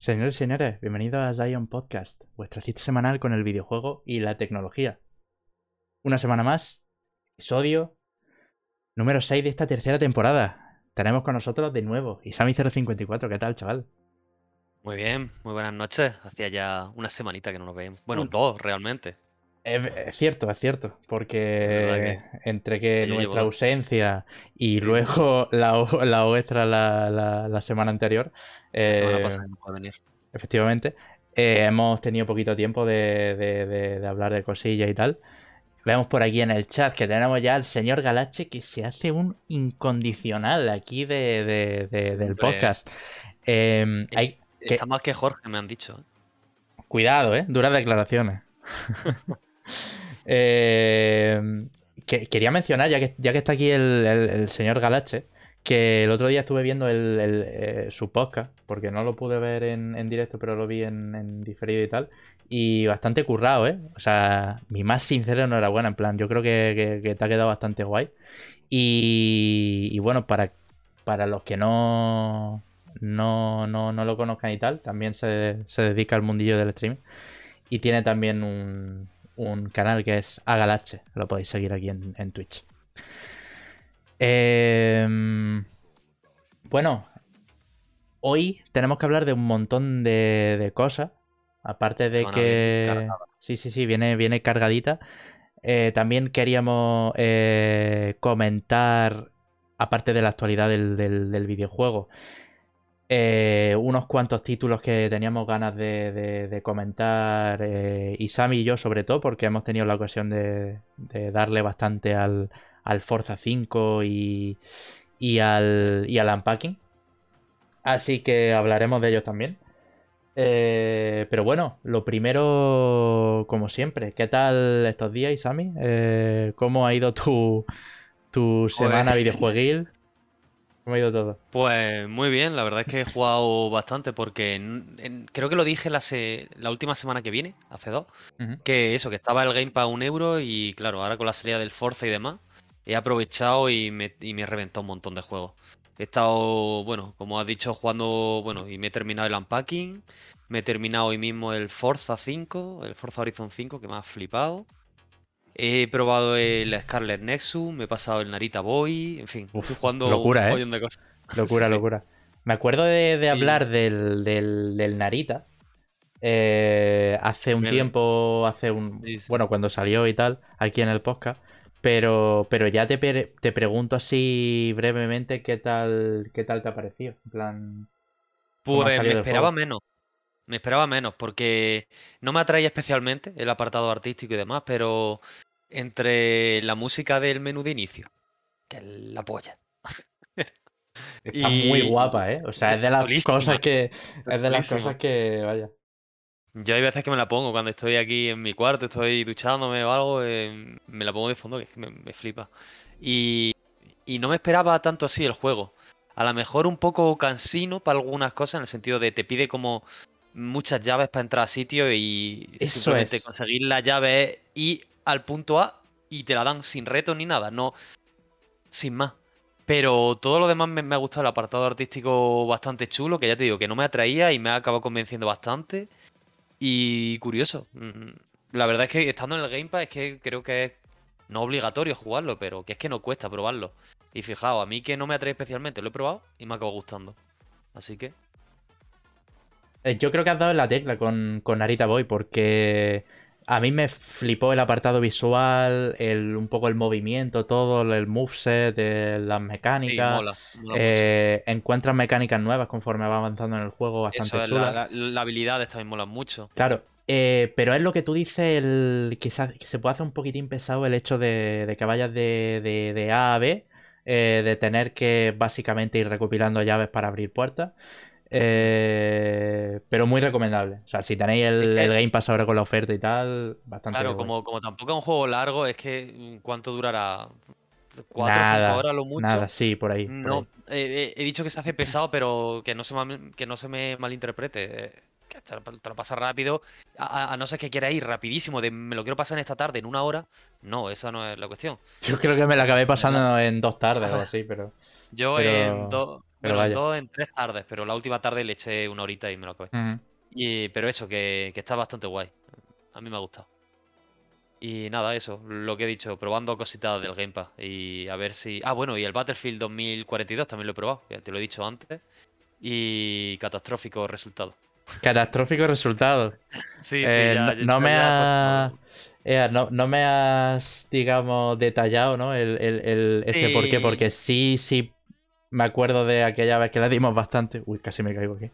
Señores y señores, bienvenidos a Zion Podcast, vuestra cita semanal con el videojuego y la tecnología. Una semana más, episodio número 6 de esta tercera temporada. Tenemos con nosotros de nuevo Isami054, ¿qué tal, chaval? Muy bien, muy buenas noches. Hacía ya una semanita que no nos veíamos. Bueno, dos realmente. Es, es cierto, es cierto, porque entre que nuestra ausencia y Sí, luego la, la la, la- la semana anterior, semana eh, pasada no puede venir. efectivamente, eh, hemos tenido poquito tiempo de, de- de- de hablar de cosillas y tal. Vemos por aquí en el chat que tenemos ya al señor Galache que se hace un incondicional aquí de, de- de- del Hombre. podcast. Eh, hay, ¿Qué? Está más que Jorge, me han dicho. ¿eh? Cuidado, ¿eh? Duras declaraciones. Eh, que- quería mencionar, ya que, ya que está aquí el, señor Galache, que el otro día estuve viendo el- eh, su podcast, porque no lo pude ver en, en directo, pero lo vi en, diferido y tal, y bastante currado, ¿eh? O sea, mi más sincera enhorabuena, en plan, yo creo que, te ha quedado bastante guay. Y, y bueno, para, para los que no, no, no, no lo conozcan y tal, también se, se dedica al mundillo del stream. Y tiene también un, un canal que es Agalache. Lo podéis seguir aquí en, en Twitch. Em, bueno, hoy tenemos que hablar de un montón de, de cosas. Aparte de que. Sí, sí, sí, viene, viene cargadita. Eh, también queríamos eh, comentar, aparte de la actualidad del, del- del videojuego, eh, unos cuantos títulos que teníamos ganas de, de- de comentar, eh, Isami y yo sobre todo, porque hemos tenido la ocasión de, de darle bastante al, al Forza 5 y, y al, y al Unpacking. Así que hablaremos de ellos también. Eh, pero bueno, lo primero, como siempre, ¿qué tal estos días, Isami? Eh, ¿cómo ha ido tu, tu semana videojueguil? ¿Cómo ha ido todo? Pues muy bien, la verdad es que he jugado bastante porque en- en- creo que lo dije la, se- la última semana que viene, hace dos, que eso, que estaba el Game Pass a un euro y claro, ahora con la salida del Forza y demás, he aprovechado y me, y me he reventado un montón de juegos. He estado, bueno, como has dicho, jugando, bueno, y me he terminado el Unpacking, me he terminado hoy mismo el Forza 5, el Forza Horizon 5, que me ha flipado. He probado el Scarlet Nexus, me he pasado el Narita Boy, en fin, Uf, estoy jugando locura, un ¿eh? follón de cosas. Locura, Sí. locura. Me acuerdo de, de Y- hablar del, del, del Narita eh, hace un tiempo, hace un... Sí, sí. Bueno, cuando salió y tal, aquí en el podcast. Pero, pero ya te, te pregunto así brevemente qué tal, qué tal te ha parecido. En plan... ¿Cómo ha Pues me esperaba menos. Me esperaba menos porque no me atraía especialmente el apartado artístico y demás, pero entre la música del menú de inicio, que es la polla. Está muy Y- guapa, ¿eh? O sea, es de las cosas que... Es de las cosas que... Vaya. Yo hay veces que me la pongo cuando estoy aquí en mi cuarto, estoy duchándome o algo, eh, me la pongo de fondo, que es que me, me flipa. Y, y no me esperaba tanto así el juego. A lo mejor un poco cansino para algunas cosas, en el sentido de te pide como muchas llaves para entrar a sitio y Eso simplemente es. conseguir la llave es ir al punto A y te la dan sin reto ni nada, no sin más. Pero todo lo demás me, ha gustado el apartado artístico bastante chulo, que ya te digo que no me atraía y me ha acabado convenciendo bastante. Y curioso. mm, La verdad es que estando en el Game Pass es que creo que es no obligatorio jugarlo, pero que es que no cuesta probarlo. Y fijaos, a mí que no me atrae especialmente, lo he probado y me acabado gustando. Así que, Eh, Yo creo que has dado en la tecla con, con Narita Boy porque a mí me flipó el apartado visual, el, un poco el movimiento, todo, el moveset, las sí, mecánicas. mola. mola Eh, encuentras mecánicas nuevas conforme va avanzando en el juego, bastante Eso es, la, la, la habilidad también mola mucho. Claro, eh, pero es lo que tú dices, el, que, se, puede hacer un poquitín pesado el hecho de, de que vayas de, de- de A a B, eh, de tener que básicamente ir recopilando llaves para abrir puertas. Eh, pero muy recomendable. O sea, si tenéis el, Game Pass ahora con la oferta y tal, bastante Claro, como, como tampoco es un juego largo, es que mm, ¿cuánto durará? ¿Cuatro o Nada, cinco horas lo mucho? Nada, sí, por ahí. por No, ahí. eh, eh, he dicho que se hace pesado, pero que no se, que no se me malinterprete. eh, Que te, lo- te lo pasas rápido, a, no ser que quieras ir rapidísimo, de me lo quiero pasar en esta tarde, en una hora. No, esa no es la cuestión. Yo creo que me la acabé pasando en dos tardes o así, pero. Yo Pero- en, do- Pero Bueno, en vaya. dos, en tres tardes, pero la última tarde le eché una horita y me lo acabé. Y, pero eso, que, que está bastante guay. A mí me ha gustado. Y nada, eso, lo que he dicho, probando cositas del Game Pass. Y a ver si. Ah, bueno, y el Battlefield 2042 también lo he probado, te lo he dicho antes. Y catastrófico resultado. Catastrófico resultado. Sí, Eh, sí, ya, no, ya- no ya me has no, no me has, digamos, detallado, ¿no? El, el- el- ese por qué, porque sí, sí me acuerdo de aquella vez que le dimos bastante. Uy, casi me caigo aquí.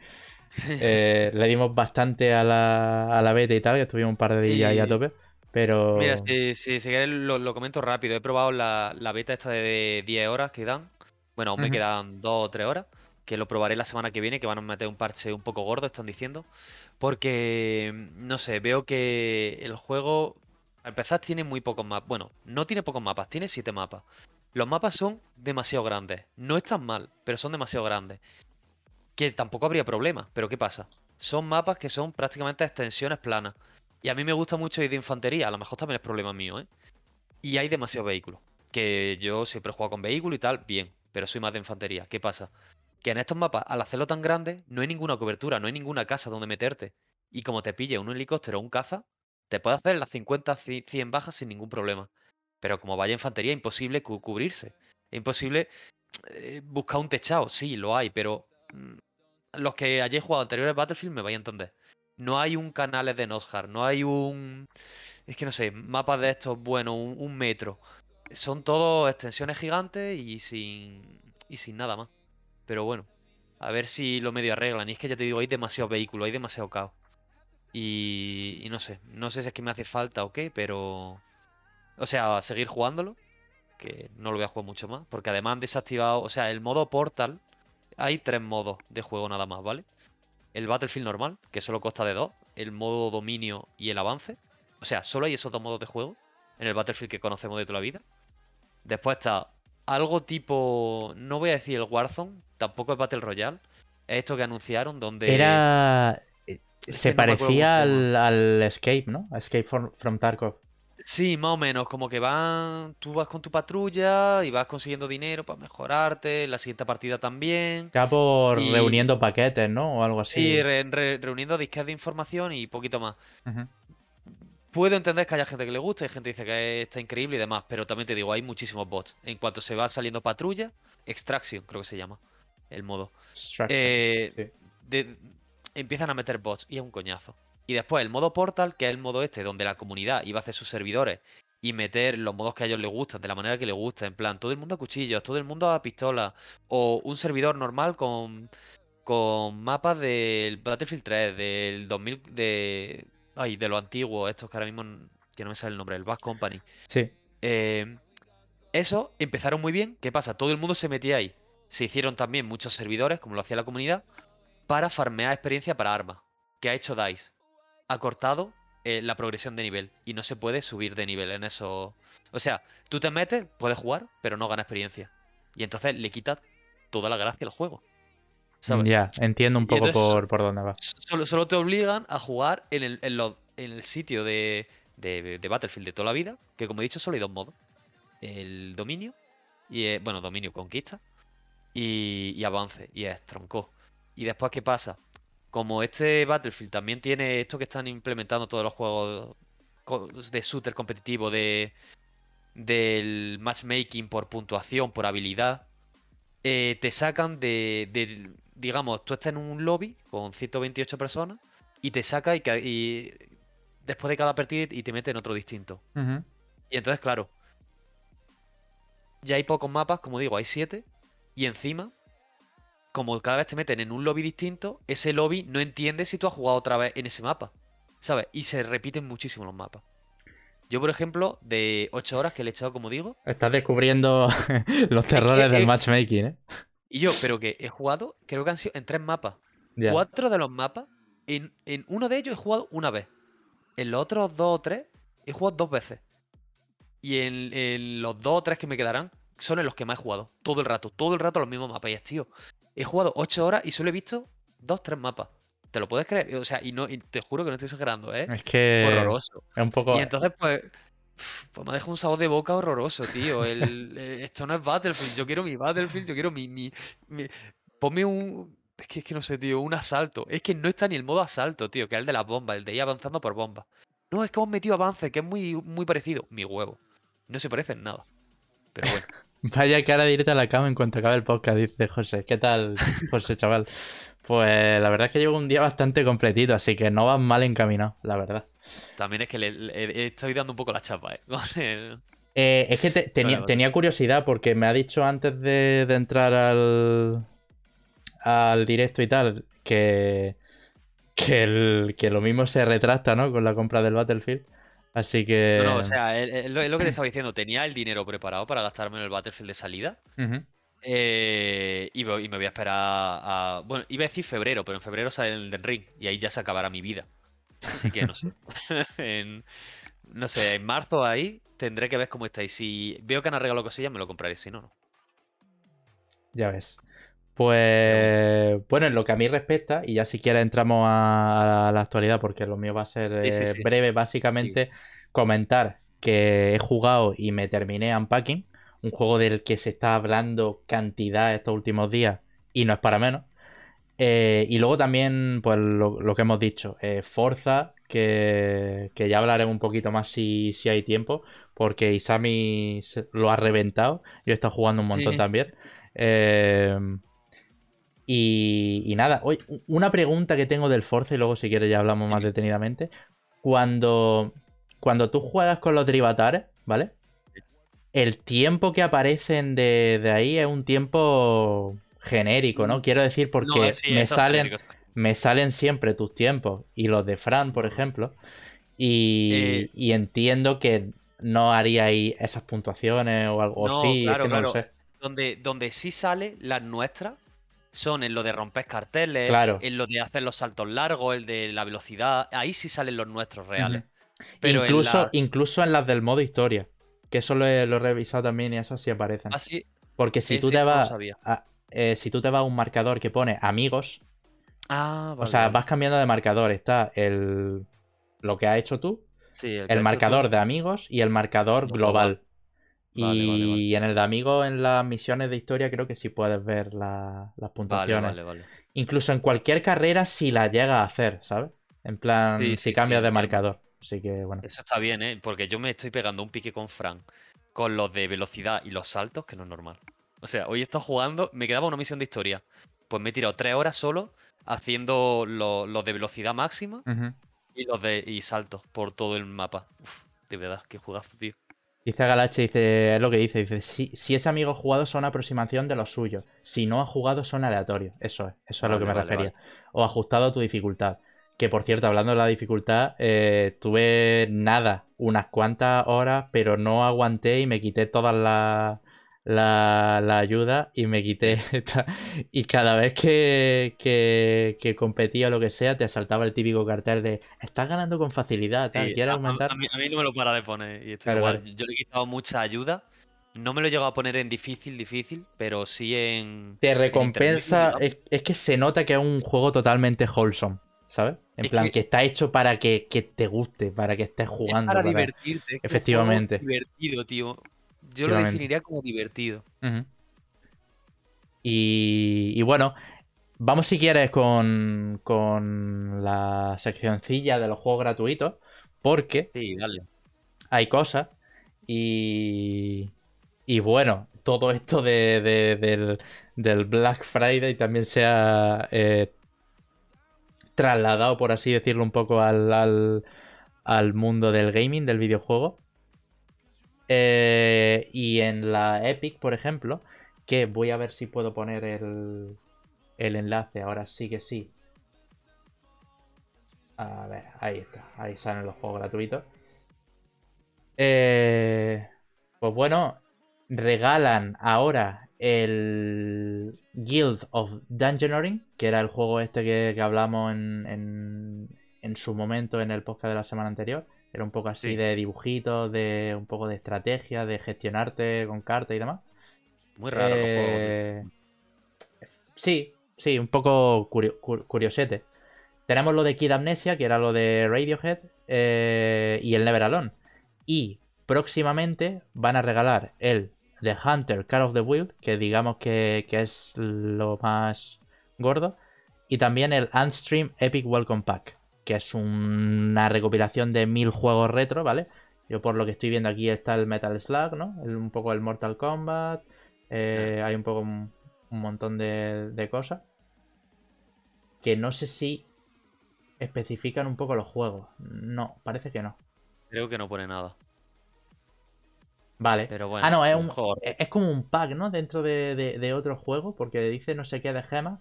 Sí. Eh, le dimos bastante a la, a la beta y tal, que estuvimos un par de días ahí a tope. Pero. Mira, si, si, si quieres lo, lo comento rápido. He probado la, la beta esta de 10 horas que dan. Bueno, aún me Ujú. quedan 2 o 3 horas. Que lo probaré la semana que viene, que van a meter un parche un poco gordo, están diciendo. Porque, mm, no sé, veo que el juego, al empezar, tiene muy pocos mapas. Bueno, no tiene pocos mapas, tiene 7 mapas. Los mapas son demasiado grandes. No están mal, pero son demasiado grandes. Que tampoco habría problema, pero ¿qué pasa? Son mapas que son prácticamente extensiones planas. Y a mí me gusta mucho ir de infantería, a lo mejor también es problema mío, ¿eh? Y hay demasiados vehículos. Que yo siempre he jugado con vehículos y tal, bien, pero soy más de infantería. ¿Qué pasa? Que en estos mapas, al hacerlo tan grande, no hay ninguna cobertura, no hay ninguna casa donde meterte. Y como te pille un helicóptero o un caza, te puede hacer las 50, ci- 100 bajas sin ningún problema. Pero como vaya infantería, imposible cu- cubrirse. Es imposible eh, buscar un techado. Sí, lo hay, pero mm, los que hayáis jugado anteriores Battlefield me vais a entender. No hay un canales de Nosjar, no hay un... Es que no sé, mapas de estos, bueno, un, un metro. Son todos extensiones gigantes y sin, y sin nada más. Pero bueno, a ver si lo medio arreglan. Y es que ya te digo, hay demasiados vehículos, hay demasiado caos. Y, y no sé, no sé si es que me hace falta o qué, pero... O sea, seguir jugándolo, que no lo voy a jugar mucho más, porque además han desactivado, o sea, el modo Portal, hay tres modos de juego nada más, ¿vale? El Battlefield normal, que solo consta de dos, el modo dominio y el avance. O sea, solo hay esos dos modos de juego en el Battlefield que conocemos de toda la vida. Después está algo tipo, no voy a decir el Warzone, tampoco es Battle Royale, es esto que anunciaron donde... Era. Se parecía al, al Escape, ¿no? Escape from, from Tarkov. Sí, más o menos, como que van, tú vas con tu patrulla y vas consiguiendo dinero para mejorarte, la siguiente partida también. Ya por Y- reuniendo paquetes, ¿no? O algo así. Sí, re- re- reuniendo disques de información y poquito más. Puedo entender que haya gente que le guste, hay gente que dice que está increíble y demás, pero también te digo, hay muchísimos bots. En cuanto se va saliendo patrulla, Extraction creo que se llama el modo. Extraction, Eh, sí. de- empiezan a meter bots y es un coñazo. Y después el modo Portal, que es el modo este, donde la comunidad iba a hacer sus servidores y meter los modos que a ellos les gustan, de la manera que les gusta, en plan, todo el mundo a cuchillos, todo el mundo a pistola, o un servidor normal con, con mapas del Battlefield 3, del 2000, de... Ay, de lo antiguo, estos que ahora mismo, que no me sale el nombre, el Bass Company. Sí. Eh, eso empezaron muy bien. ¿Qué pasa? Todo el mundo se metía ahí. Se hicieron también muchos servidores, como lo hacía la comunidad, para farmear experiencia para armas. ¿Qué ha hecho DICE? Ha cortado eh, la progresión de nivel y no se puede subir de nivel en eso. O sea, tú te metes, puedes jugar, pero no ganas experiencia. Y entonces le quitas toda la gracia al juego. ¿Sabes? Ya, entiendo un poco entonces- por, por dónde va. Solo, solo te obligan a jugar en el, en lo- en el sitio de, de- de Battlefield de toda la vida, que como he dicho solo hay dos modos. El dominio, y eh, bueno, dominio conquista, y, y avance, y es tronco. Y después, ¿qué pasa? Como este Battlefield también tiene esto que están implementando todos los juegos de shooter competitivo, de, del matchmaking por puntuación, por habilidad, eh, te sacan de, de- digamos, tú estás en un lobby con 128 personas y te saca y, y después de cada partida y te mete en otro distinto. Y entonces, claro, ya hay pocos mapas, como digo, hay 7 y encima, como cada vez te meten en un lobby distinto, ese lobby no entiende si tú has jugado otra vez en ese mapa, ¿sabes? Y se repiten muchísimo los mapas. Yo, por ejemplo, de 8 horas que le he echado, como digo, Estás descubriendo los terrores del eh, matchmaking, ¿eh? y yo, pero que he jugado, creo que han sido en tres mapas. Ya. Cuatro de los mapas, en, en uno de ellos he jugado una vez. En los otros dos o tres he jugado dos veces. Y en, en los dos o tres que me quedarán son en los que más he jugado. Todo el rato, todo el rato los mismos mapas. Y es, tío, he jugado ocho horas y solo he visto dos, tres mapas. ¿Te lo puedes creer? O sea, y no, y te juro que no estoy exagerando, ¿eh? Es que Horroroso. es un poco... Y entonces, pues, pues me ha dejado un sabor de boca horroroso, tío. El, eh, esto no es Battlefield. Yo quiero mi Battlefield, yo quiero mi, mi, mi- ponme un. Es que, es que no sé, tío, un asalto. Es que no está ni el modo asalto, tío, que es el de las bombas, el de ir avanzando por bombas. No, es que hemos metido avance, que es muy, muy parecido. Mi huevo. No se parece en nada. Pero bueno. Vaya cara directa a la cama en cuanto acabe el podcast, dice José. ¿Qué tal, José, chaval? Pues la verdad es que llevo un día bastante completito, así que no vas mal encaminado, la verdad. También es que le, le- estoy dando un poco la chapa, ¿eh? Eh, es que te- tenía, Vale, vale. tenía curiosidad porque me ha dicho antes de, de entrar al, al directo y tal que, que, el- que lo mismo se retracta, ¿no? Con la compra del Battlefield. Así que... No, no, o sea, es, lo, que te estaba diciendo. Tenía el dinero preparado para gastarme en el Battlefield de salida. Eh, y, me voy a esperar a. Bueno, iba a decir febrero, pero en febrero sale el del Ring. Y ahí ya se acabará mi vida. Así que no sé. En- no sé, en marzo ahí tendré que ver cómo está. Y si veo que han regalado cosillas, me lo compraré. Si no, no. Ya ves. Pues bueno, en lo que a mí respecta, y ya si quieres entramos a, a la actualidad, porque lo mío va a ser Sí, sí, eh, sí. breve, básicamente comentar que he jugado y me terminé Unpacking, un juego del que se está hablando cantidad estos últimos días y no es para menos. Eh, y luego también, pues lo, lo que hemos dicho, eh, Forza, que, que ya hablaremos un poquito más si, si hay tiempo, porque Isami lo ha reventado, yo he estado jugando un montón también. Eh, y, y nada, u- una pregunta que tengo del Forza y luego si quieres ya hablamos más detenidamente. Cuando, cuando tú juegas con los derivatares, ¿vale? El tiempo que aparecen de, de ahí es un tiempo genérico, ¿no? Quiero decir porque No, sí, me salen, me salen siempre tus tiempos y los de Fran, por ejemplo. Y, Eh, y entiendo que no haríais esas puntuaciones o algo. No, o sí, es claro, que no lo claro. sé. Donde, donde sí sale las nuestras son en lo de romper carteles, Claro. en lo de hacer los saltos largos, el de la velocidad. Ahí sí salen los nuestros reales. Pero en incluso, la- incluso en las del modo historia. Que eso lo he, lo he revisado también y eso sí aparecen. Ah, sí. Porque si es- tú te vas. a- eh, si tú te vas a un marcador que pone amigos, Ah, o sea, vas cambiando de marcador. Está el lo que has hecho tú, Sí, el hecho marcador tú. de amigos y el marcador Global. global. Vale, y vale, vale. en el de amigos, en las misiones de historia, creo que sí puedes ver la- las puntuaciones. vale, vale. Incluso en cualquier carrera, si la llega a hacer, ¿sabes? En plan, Sí, si sí, sí, cambias de marcador. Así que bueno. Eso está bien, ¿eh? Porque yo me estoy pegando un pique con Fran con los de velocidad y los saltos, que no es normal. O sea, hoy estado jugando, me quedaba una misión de historia. Pues me he tirado tres horas solo haciendo lo- los de velocidad máxima y los de y saltos por todo el mapa. Uf, de verdad, qué jugazo, tío. Dice Galache, dice, es lo que dice, dice, si, si es amigo jugado son aproximación de los suyos, si no ha jugado son aleatorios, eso es, eso es a lo que me Vale, vale, refería. O ajustado a tu dificultad. Que por cierto, hablando de la dificultad, eh, tuve nada, unas cuantas horas, pero no aguanté y me quité toda la, la, la ayuda y me quité esta- y cada vez que, que, que competía o lo que sea, te saltaba el típico cartel de estás ganando con facilidad, tal, Sí, ¿quieres a, aumentar? a mí, a mí no me lo para de poner y estoy Claro, igual. Yo le he quitado mucha ayuda. No me lo he llegado a poner en difícil, difícil, pero sí en. te en recompensa. Es, es que se nota que es un juego totalmente wholesome, ¿sabes? En Es plan, que... que- está hecho para que, que te guste, para que estés Es jugando. para para- divertirte. es es Efectivamente. juego divertido, tío. Yo lo definiría como divertido. Y, y bueno, vamos si quieres con, con la seccioncilla de los juegos gratuitos, porque Sí, dale. hay cosas y, y bueno, todo esto de, de- del, del Black Friday también se ha eh, trasladado, por así decirlo, un poco al, al, al mundo del gaming, del videojuego. Eh, y en la Epic, por ejemplo, que voy a ver si puedo poner el, el enlace, ahora sí que sí. A ver, ahí está, ahí salen los juegos gratuitos. Eh, pues bueno, regalan ahora el Guild of Dungeoneering, que era el juego este que, hablamos en, en, en su momento en el podcast de la semana anterior. Era un poco así Sí. de dibujitos, de un poco de estrategia, de gestionarte con cartas y demás. Muy raro los juegos. Eh, Sí, sí, un poco curio- cu- curiosete. Tenemos lo de Kid Amnesia, que era lo de Radiohead, eh, y el Never Alone. Y próximamente van a regalar el The Hunter, Call of the Wild, que digamos que, que es lo más gordo. Y también el Unstream Epic Welcome Pack, que es una recopilación de mil juegos retro, ¿vale? Yo por lo que estoy viendo aquí está el Metal Slug, ¿no? un poco el Mortal Kombat. eh, hay un poco un, un montón de, de cosas. Que no sé si especifican un poco los juegos. No, parece que no. Creo que no pone nada. Vale. Pero bueno. ah, no, es, un, es como un pack, ¿no? Dentro de, de- de otro juego, porque dice no sé qué de gemas.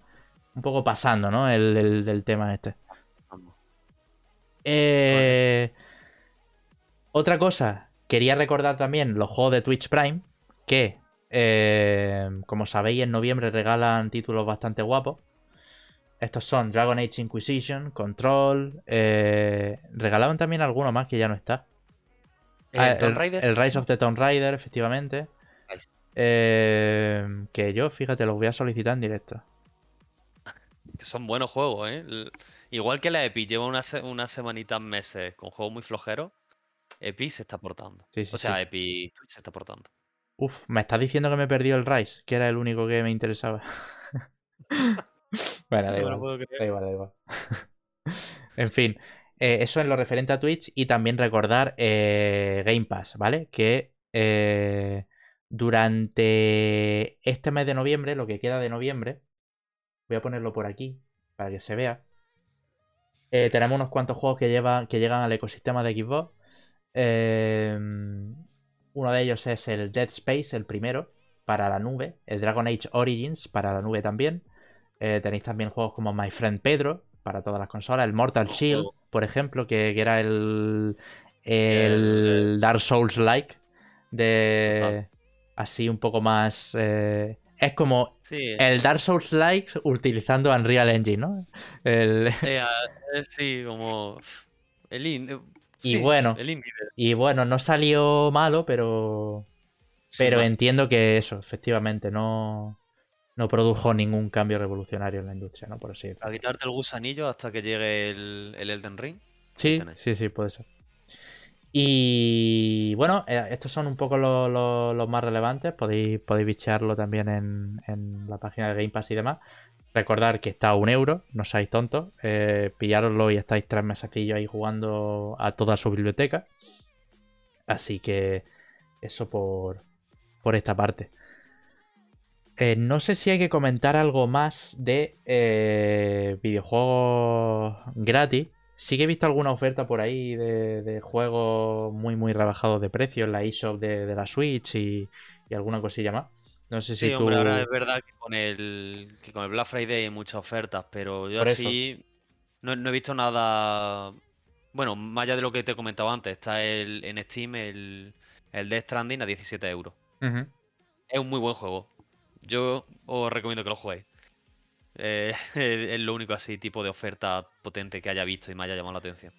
Un poco pasando, ¿no? El, el- del tema este. Eh, Otra cosa, quería recordar también los juegos de Twitch Prime, que, eh, como sabéis, en noviembre regalan títulos bastante guapos. Estos son Dragon Age Inquisition, Control. eh, regalaban también alguno más que ya no está. Ah, el, el Rise of the Tomb Raider, efectivamente. Nice. Eh, que yo, fíjate, los voy a solicitar en directo. Son buenos juegos, ¿eh? Igual que la Epic lleva una unas semanitas, meses con juegos muy flojeros. Epic se está portando. Sí, sí, o sea, sí. Epic se está portando. Uf, me estás diciendo que me perdió el Rise, que era el único que me interesaba. bueno, da No igual. creer. Da igual, da igual. en fin, eh, eso en lo referente a Twitch y también recordar eh, Game Pass, ¿vale? Que eh, durante este mes de noviembre, lo que queda de noviembre, voy a ponerlo por aquí para que se vea. Eh, tenemos unos cuantos juegos que, llevan, que llegan al ecosistema de Xbox. Eh, uno de ellos es el Dead Space, el primero, para la nube. El Dragon Age Origins, para la nube también. Eh, tenéis también juegos como My Friend Pedro, para todas las consolas. El Mortal Shield, juego. por ejemplo, que, que era el, el Dark Souls like. De Total. así un poco más. eh, es como Sí, el Dark Souls like utilizando Unreal Engine, ¿no? El- eh, eh, sí, como. El indie. Y bueno, El y bueno, no salió malo, pero. Pero entiendo que eso, efectivamente, no, no produjo ningún cambio revolucionario en la industria, ¿no? Por así decirlo. A quitarte el gusanillo hasta que llegue el, el Elden Ring. Sí, sí, sí, puede ser. Y bueno, eh, estos son un poco lo- lo- los más relevantes. Podéis, podéis bichearlo también en, en la página de Game Pass y demás. Recordar que está a un euro, no seáis tontos. Eh, pillároslo y estáis tres mesecillos ahí jugando a toda su biblioteca. Así que eso por, por esta parte. Eh, no sé si hay que comentar algo más de eh, videojuegos gratis. Sí que he visto alguna oferta por ahí de, de juegos muy muy rebajados de precio en la eShop de, de la Switch y, y alguna cosilla más. No sé si Sí, tú... hombre, ahora es verdad que con el, que con el Black Friday hay muchas ofertas, pero yo Por así no, no he visto nada. Bueno, más allá de lo que te comentaba antes, está el, en Steam el, el Death Stranding a 17 euros. Es un muy buen juego. Yo os recomiendo que lo juguéis. Eh, es lo único así tipo de oferta potente que haya visto y me haya llamado la atención.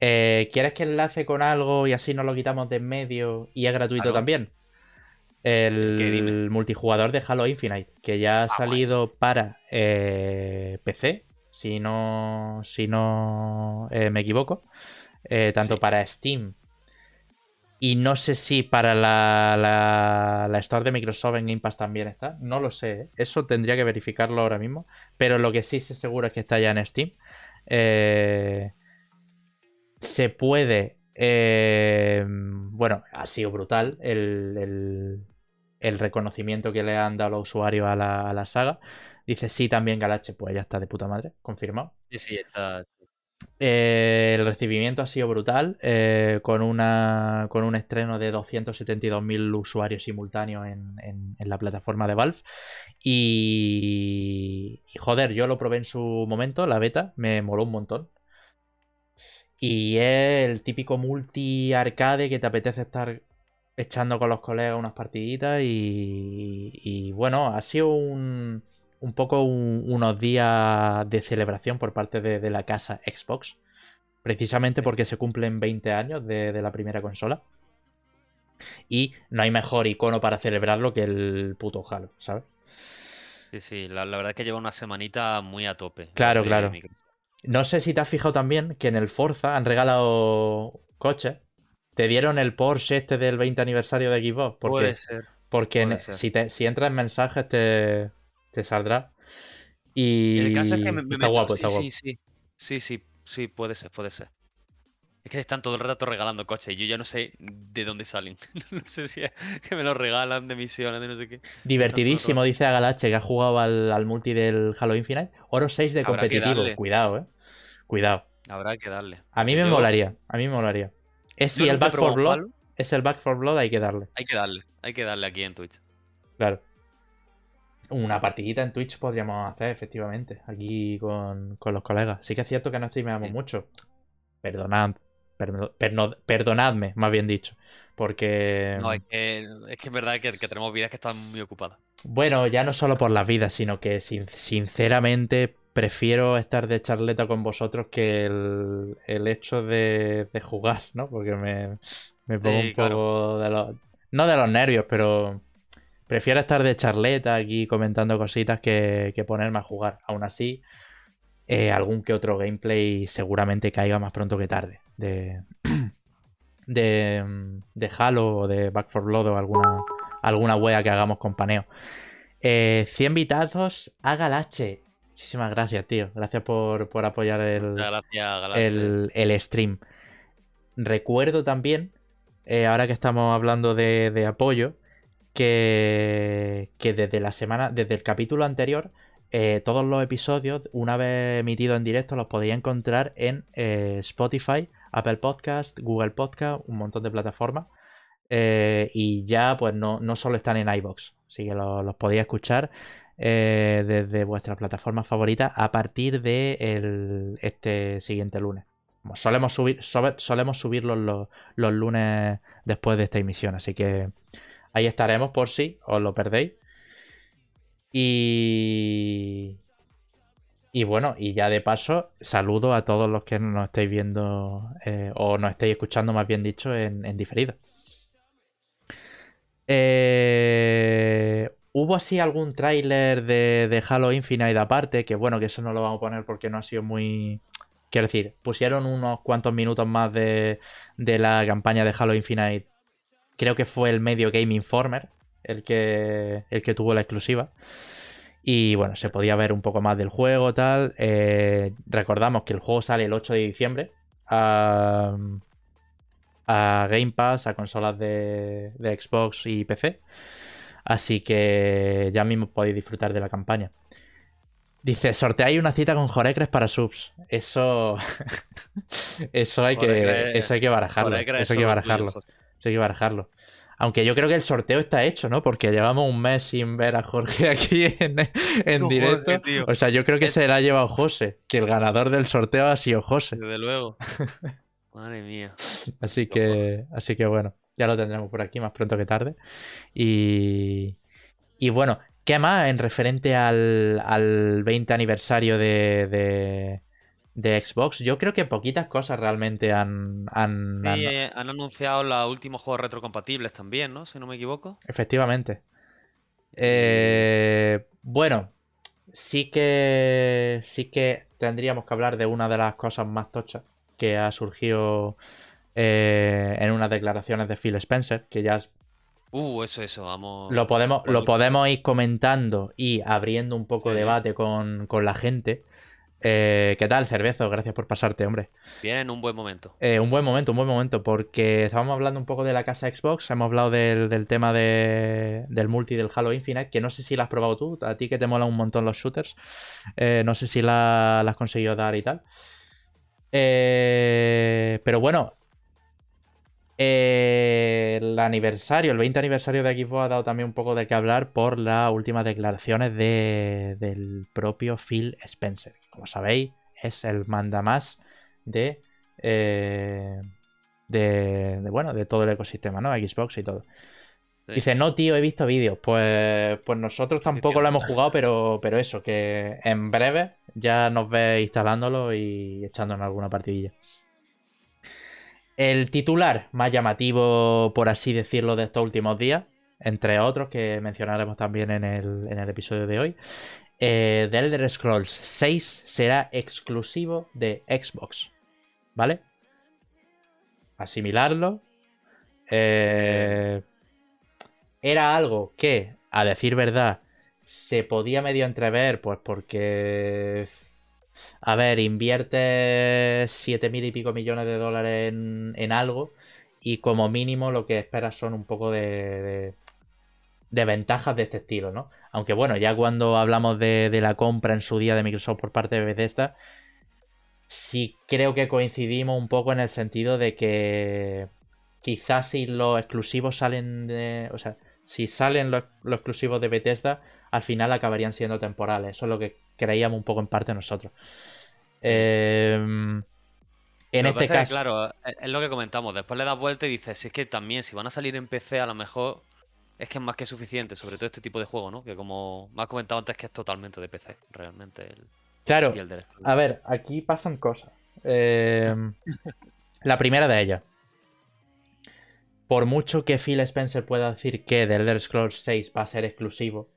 Eh, ¿Quieres que enlace con algo y así nos lo quitamos de en medio y es gratuito también? El, multijugador de Halo Infinite, que ya ha Ah, salido para eh, PC, si no, si no me equivoco, tanto Sí. para Steam y no sé si para la, la, la Store de Microsoft en Game Pass también está, no lo sé, ¿eh? eso tendría que verificarlo ahora mismo, pero lo que sí sé seguro es que está ya en Steam. Eh, se puede. eh, bueno, ha sido brutal el, el- reconocimiento que le han dado los usuarios a la, a la saga. Dice sí también Galache, pues ya está de puta madre, confirmado. Sí, sí, está. Eh, el recibimiento ha sido brutal, eh, con, una, con un estreno de 272.000 usuarios simultáneos en, en- la plataforma de Valve. Y, y, joder, yo lo probé en su momento, la beta, me moló un montón. Y es el típico multi arcade que te apetece estar echando con los colegas unas partiditas. Y, y bueno, ha sido un, un poco un- unos días de celebración por parte de, de la casa Xbox. Precisamente porque se cumplen 20 años de, de la primera consola. Y no hay mejor icono para celebrarlo que el puto Halo, ¿sabes? Sí, sí, la, la verdad es que lleva una semanita muy a tope. Claro, claro. No sé si te has fijado también que en el Forza han regalado coches. Te dieron el Porsche este del 20 aniversario de Xbox. Porque Puede ser. Porque Puede en- ser. si, te, si entras en mensajes te, te saldrá. Y El caso es que me, me está meto- guapo, sí, está guapo. sí, sí, sí, sí, sí, puede ser, puede ser. Es que están todo el rato regalando coches y yo ya no sé de dónde salen. No sé si es que me los regalan de misiones, de no sé qué. Divertidísimo, dice Agalache, que ha jugado al, al multi del Halo Infinite. Oro 6 de competitivo. Cuidado, eh. Cuidado. Habrá que darle. A mí me Yo- molaría. A mí me molaría. Es si el Back for Blood. Es el Back for Blood, hay que darle. Hay que darle, hay que darle aquí en Twitch. Claro. Una partidita en Twitch podríamos hacer, efectivamente, aquí con, con los colegas. Sí que es cierto que no streameamos Sí. mucho. Perdonad, perno- perdonadme, más bien dicho. Porque, No, es que es, que es verdad que, que tenemos vidas que están muy ocupadas. bueno, ya no solo por las vidas, sino que sin- sinceramente prefiero estar de charleta con vosotros que el, el hecho de, de jugar, ¿no? Porque me, me pongo Sí, un claro. poco de los... No de los nervios, pero prefiero estar de charleta aquí comentando cositas que, que ponerme a jugar. Aún así, eh, algún que otro gameplay seguramente caiga más pronto que tarde. De, de, mm, de Halo o de Back 4 Blood o alguna, alguna wea que hagamos con paneo. Eh, 100 vitazos a Galache. Muchísimas gracias, tío. Gracias por, por apoyar gracias, el, el stream. Recuerdo también, eh, ahora que estamos hablando de, de apoyo, que, desde la semana, desde el capítulo anterior, eh, todos los episodios, una vez emitidos en directo, los podéis encontrar en eh, Spotify, Apple Podcast, Google Podcast, un montón de plataformas. Eh, y ya, pues no, no solo están en iBox, así que lo- los podéis escuchar desde vuestra plataforma favorita a partir de el- este siguiente lunes. Solemos subir, solemos subirlos los, los lunes después de esta emisión, así que ahí estaremos por si os lo perdéis. Y. Y bueno, y ya de paso, saludo a todos los que nos estáis viendo eh, o nos estáis escuchando, más bien dicho, en, diferido. Eh, Hubo así algún tráiler de, de Halo Infinite aparte, que bueno, que eso no lo vamos a poner porque no ha sido muy... Quiero decir, pusieron unos cuantos minutos más de, de la campaña de Halo Infinite. Creo que fue el medio Game Informer el que, el que tuvo la exclusiva. Y bueno, se podía ver un poco más del juego, tal. Eh, recordamos que el juego sale el 8 de diciembre a, a Game Pass, a consolas de, de Xbox y PC. Así que ya mismo podéis disfrutar de la campaña. Dice, sorteáis una cita con Jorecres para subs. Eso. eso hay que. Jorecres- Eso hay que barajarlo. Eso hay que barajarlo. Eso hay que barajarlo. Aunque yo creo que el sorteo está hecho, ¿no? Porque llevamos un mes sin ver a Jorge aquí en, en No, directo. Jorge, o sea, yo creo que se la ha llevado José. Que el ganador del sorteo ha sido José. Desde luego. Madre mía. Así que, así que bueno, ya lo tendremos por aquí más pronto que tarde. Y, y bueno, ¿qué más en referente al, al 20 aniversario de, de, de Xbox? Yo creo que poquitas cosas realmente han... han- han- eh, han anunciado los últimos juegos retrocompatibles también, ¿no? Si no me equivoco. Efectivamente. Eh, bueno, sí que sí que tendríamos que hablar de una de las cosas más tochas que ha surgido eh, en unas declaraciones de Phil Spencer, que ya Uh, eso, eso, vamos. lo podemos, lo Podemos- ir comentando y abriendo un poco Sí. debate con, con la gente. Eh, ¿Qué tal, Cervezo? Gracias por pasarte, hombre. Viene en un buen momento. Eh, un buen momento, un buen momento, porque estábamos hablando un poco de la casa Xbox, hemos hablado del, del tema de- del multi del Halo Infinite, que no sé si lo has probado tú, a ti que te molan un montón los shooters, eh, no sé si la, la has conseguido dar y tal. Pero bueno, el aniversario, el 20 aniversario de Xbox ha dado también un poco de qué hablar por las últimas declaraciones de- del propio Phil Spencer. Como sabéis, es el mandamás de, eh, de, de, bueno, de todo el ecosistema, ¿no? Xbox y todo. Sí. Dice, no, tío, he visto vídeos. Pues, pues nosotros tampoco lo hemos jugado, pero, pero eso, que en breve ya nos ves instalándolo y echándonos alguna partidilla. El titular más llamativo, por así decirlo, de estos últimos días, entre otros que mencionaremos también en el, en el episodio de hoy, eh, The Elder Scrolls 6 será exclusivo de Xbox. ¿Vale? Asimilarlo. Eh, era algo que, a decir verdad, se podía medio entrever, pues porque. A ver, invierte 7 mil y pico millones de dólares en, algo y como mínimo lo que esperas son un poco de, ventajas de este estilo, ¿no? Aunque bueno, ya cuando hablamos de, de, la compra en su día de Microsoft por parte de Bethesda, sí creo que coincidimos un poco en el sentido de que quizás si los exclusivos salen de... O sea, si salen los, exclusivos de Bethesda, al final acabarían siendo temporales. Eso es lo que creíamos un poco en parte nosotros. Em, en este caso. claro, es lo que comentamos. Después le das vuelta y dices, si es que también, si van a salir en PC, a lo mejor es que es más que suficiente, sobre todo este tipo de juego, ¿no? Que como me has comentado antes, que es totalmente de PC, realmente. El, claro. a ver, aquí pasan cosas. Em, la primera de ellas por mucho que Phil Spencer pueda decir que The Elder Scrolls 6 va a ser exclusivo,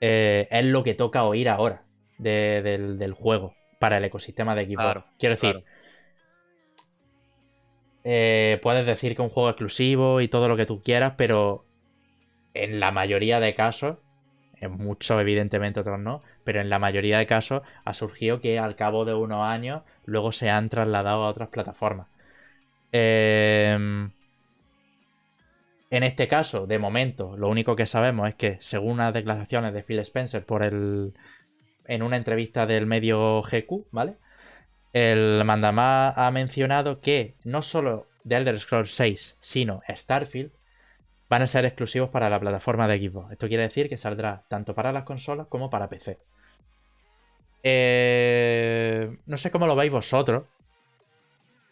eh, es lo que toca oír ahora del, juego para el ecosistema de equipo. Quiero decir, eh, puedes decir que un juego exclusivo y todo lo que tú quieras, pero en la mayoría de casos, en muchos evidentemente, otros no, pero en la mayoría de casos ha surgido que al cabo de unos años luego se han trasladado a otras plataformas. Eh, en este caso, de momento, lo único que sabemos es que, según las declaraciones de Phil Spencer por el, en una entrevista del medio GQ, ¿vale? El mandamá ha mencionado que no solo The Elder Scrolls 6, sino Starfield van a ser exclusivos para la plataforma de Xbox. Esto quiere decir que saldrá tanto para las consolas como para PC. Eh, no sé cómo lo veis vosotros.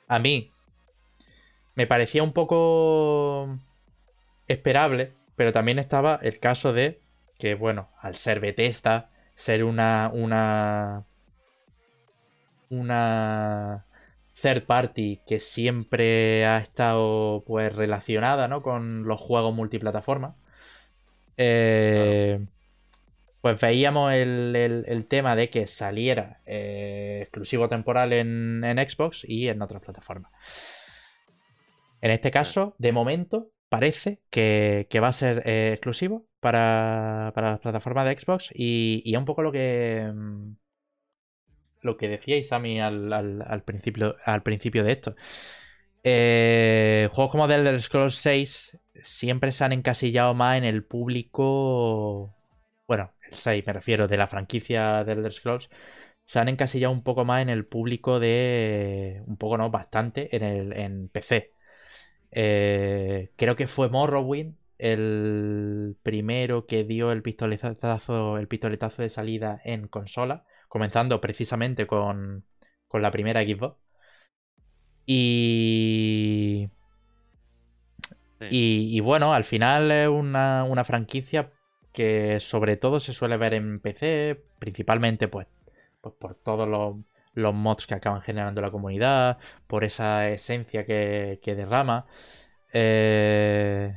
A mí me parecía un poco esperable, pero también estaba el caso de que, bueno, al ser Bethesda, ser una, una, una third party que siempre ha estado pues relacionada ¿no? con los juegos multiplataforma, eh, pues veíamos el, tema de que saliera eh, exclusivo temporal en, en Xbox y en otras plataformas. En este caso, de momento, parece que, va a ser eh, exclusivo para, para las plataformas de Xbox y, y un poco lo que mm, lo que decíais a mí al, principio, al principio de esto. Eh, juegos como The Elder Scrolls 6 siempre se han encasillado más en el público. Bueno, el 6 me refiero, de la franquicia de Elder Scrolls. Se han encasillado un poco más en el público de. Un poco, no, bastante en, el, en PC. Eh, creo que fue Morrowind el primero que dio el pistoletazo, el pistoletazo de salida en consola, comenzando precisamente con, con la primera Xbox. Y, y, bueno, al final es una, una, franquicia que sobre todo se suele ver en PC, principalmente pues, pues por todos los, los mods que acaban generando la comunidad, por esa esencia que, derrama. Eh,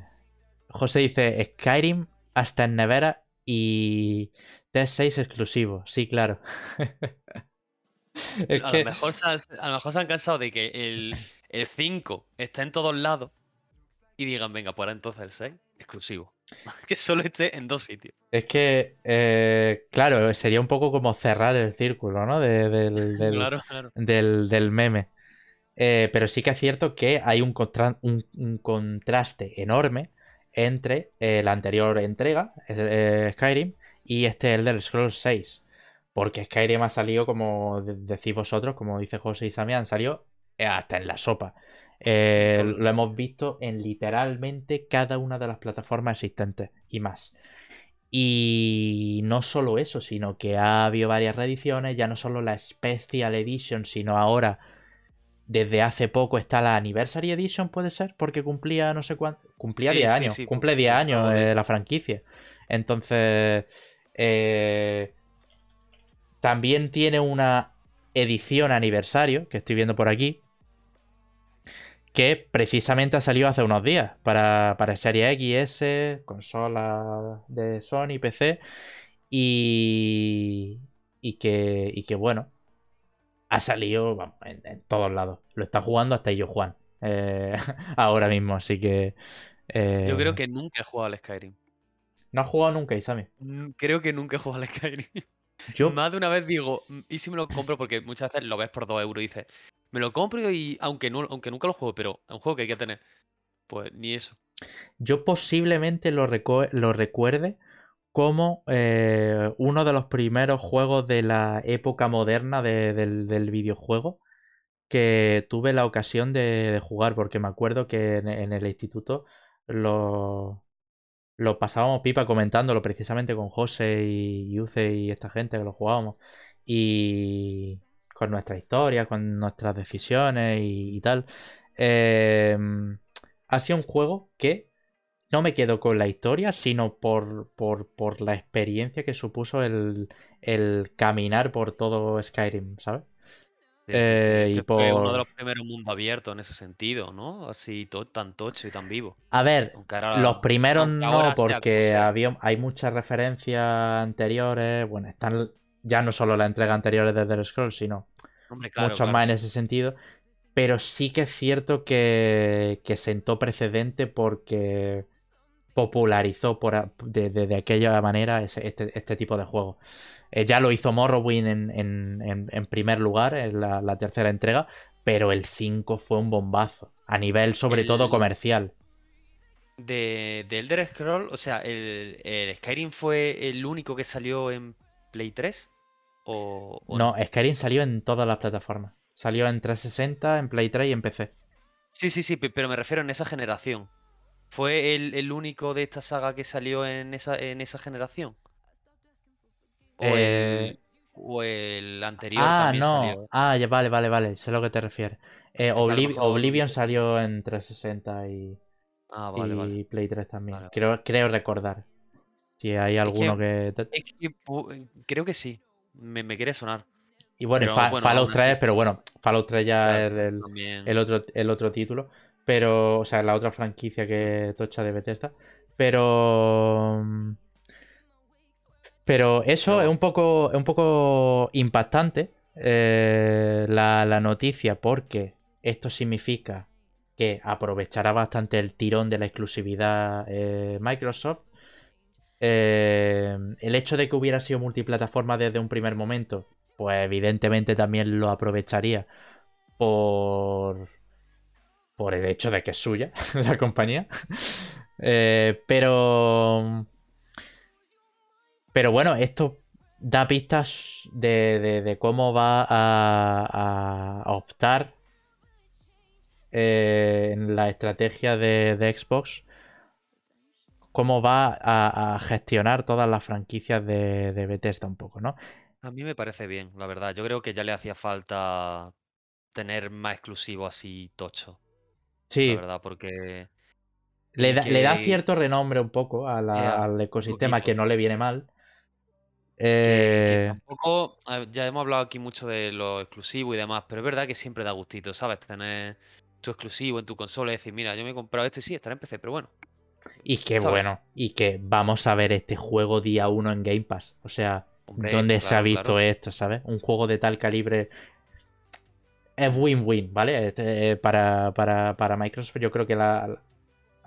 José dice Skyrim hasta en nevera y TS6 exclusivo. Sí, claro. a, lo mejor se han, cansado de que el, el 5 está en todos lados y digan, venga, pues ahora entonces el 6 exclusivo. que solo esté en dos sitios. Es que, eh, claro, sería un poco como cerrar el círculo, ¿no? del, del, meme. Eh, pero sí que es cierto que hay un, un, contraste enorme entre eh, la anterior entrega, Skyrim, y este Elder Scrolls 6. Porque Skyrim ha salido, como decís vosotros, como dice José y Samián, salió hasta en la sopa. Eh, lo hemos visto en literalmente cada una de las plataformas existentes y más. Y no solo eso, sino que ha habido varias reediciones, ya no solo la Special Edition, sino ahora, desde hace poco está la Anniversary Edition, puede ser, porque cumplía no sé cuánto, cumplía 10 años, cumple 10 años de la franquicia. Entonces, eh, también tiene una edición aniversario, que estoy viendo por aquí, que precisamente ha salido hace unos días para, para Serie X, consola de Sony, PC, y, y, que, y que bueno, ha salido en, todos lados. Lo está jugando hasta yo Juan eh, ahora mismo, así que... Yo creo eh, que nunca he jugado al Skyrim. ¿No has jugado nunca, Isami? Mm, Creo que nunca he jugado al Skyrim. Yo, Más de una vez digo, "Mm, ¿y si me lo compro? Porque muchas veces lo ves por 2 euros y dices, me lo compro y aunque, no, aunque nunca lo juego, pero es un juego que hay que tener. Pues ni eso. yo posiblemente lo, recuerde como eh, uno de los primeros juegos de la época moderna de- del, del videojuego que tuve la ocasión de, de jugar, porque me acuerdo que en, en el instituto lo, lo pasábamos pipa comentándolo precisamente con José y Yuce y esta gente que lo jugábamos. Y con nuestra historia, con nuestras decisiones y, tal. Eh, ha sido un juego que no me quedo con la historia, sino por, por, por la experiencia que supuso el, el caminar por todo Skyrim, ¿sabes? Sí, sí, sí, Eh, y que fue uno por- de los primeros mundos abiertos en ese sentido, ¿no? Así to- tan tocho y tan vivo. A ver, ahora- los primeros no, porque sea. había, hay muchas referencias anteriores. Bueno, están ya no solo las entregas anteriores de The Scrolls, sino Hombre, claro, muchos claro. más en ese sentido. Pero sí que es cierto que, que sentó precedente porque popularizó por, de, de- de aquella manera ese- este, este tipo de juegos. Eh, ya lo hizo Morrowind en, en- en- en primer lugar, en la, la tercera entrega, pero el 5 fue un bombazo, a nivel sobre todo comercial. De, de Elder Scroll, o sea, el, el Skyrim fue el único que salió en Play 3 o, o No, Skyrim salió en todas las plataformas. Salió en 360, en Play 3 y en PC. Sí, sí, sí, pe- pero me refiero en esa generación. ¿Fue el, el único de esta saga que salió en esa, en esa generación? ¿O, Eh, el, o el anterior Ah, también no. salió? Ah, ya, vale, vale, vale. Sé a lo que te refieres. Eh, Obliv- mejor- Oblivion salió en 360 y, Ah, vale, y vale. Play 3 también. Vale. Creo, creo recordar. Si hay alguno que... Es creo que sí. Me, me quiere sonar. Y bueno, y pero Fa- bueno, Fallout aún 3, así- pero bueno, Fallout 3 ya Claro, es el, el otro, el otro título. Pero, o sea, la otra franquicia que tocha de Bethesda. Pero. Pero eso es un poco, es un poco impactante eh, la, la noticia porque esto significa que aprovechará bastante el tirón de la exclusividad eh, Microsoft. Eh, el hecho de que hubiera sido multiplataforma desde un primer momento, pues evidentemente también lo aprovecharía por, por el hecho de que es suya la compañía. Eh, pero, pero bueno, esto da pistas de, cómo va a, optar eh, en la estrategia de, de Xbox, cómo va a, a gestionar todas las franquicias de, de Bethesda un poco, ¿no? A mí me parece bien, la verdad. Yo creo que ya le hacía falta tener más exclusivo así tocho, Sí, la verdad, porque le da, le da cierto renombre un poco a la- al ecosistema poquito. que no le viene mal. que, que Eh, tampoco, ya hemos hablado aquí mucho de lo exclusivo y demás, pero es verdad que siempre da gustito, ¿sabes? Tener tu exclusivo en tu consola y decir, mira, yo me he comprado este y sí, estará en PC, pero bueno. Y ¿sabes? bueno, y que vamos a ver este juego día uno en Game Pass. O sea, Hombre, ¿dónde se ha visto claro. esto, sabes? Un juego de tal calibre es win-win, ¿vale? Este, eh, para, para- para Microsoft yo creo que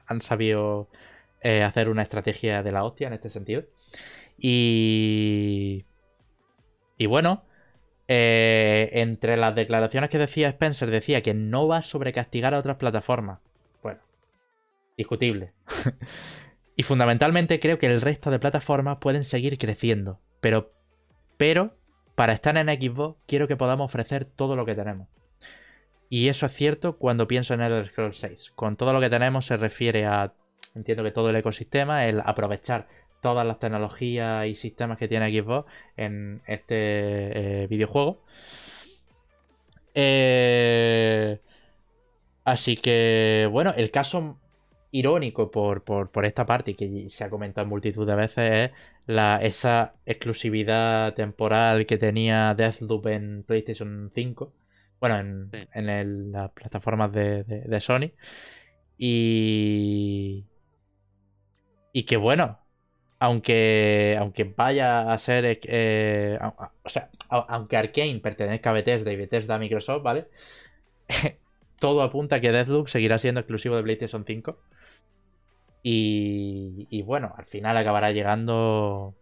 han sabido eh, hacer una estrategia de la hostia en este sentido. Y... Y bueno, eh, entre las declaraciones que decía Spencer, decía que no va a sobrecastigar a otras plataformas. Bueno, discutible. y fundamentalmente creo que el resto de plataformas pueden seguir creciendo. Pero, pero, para estar en Xbox, quiero que podamos ofrecer todo lo que tenemos. Y eso es cierto cuando pienso en el Scroll 6. Con todo lo que tenemos se refiere a, entiendo que todo el ecosistema, el aprovechar todas las tecnologías y sistemas que tiene Xbox en este eh, videojuego. Eh, así que, bueno, el caso irónico por, por- por esta parte que se ha comentado en multitud de veces es la, esa exclusividad temporal que tenía Deathloop en PlayStation 5. Bueno, en, Sí. en el- las plataformas de, de- de Sony. Y. Y que bueno, aunque, aunque vaya a ser. eh, a- a- o sea, a- aunque Arkane pertenezca a Bethesda y Bethesda a Microsoft, ¿vale? Todo apunta a que Deathloop seguirá siendo exclusivo de PlayStation 5. Y, y bueno, al final acabará llegando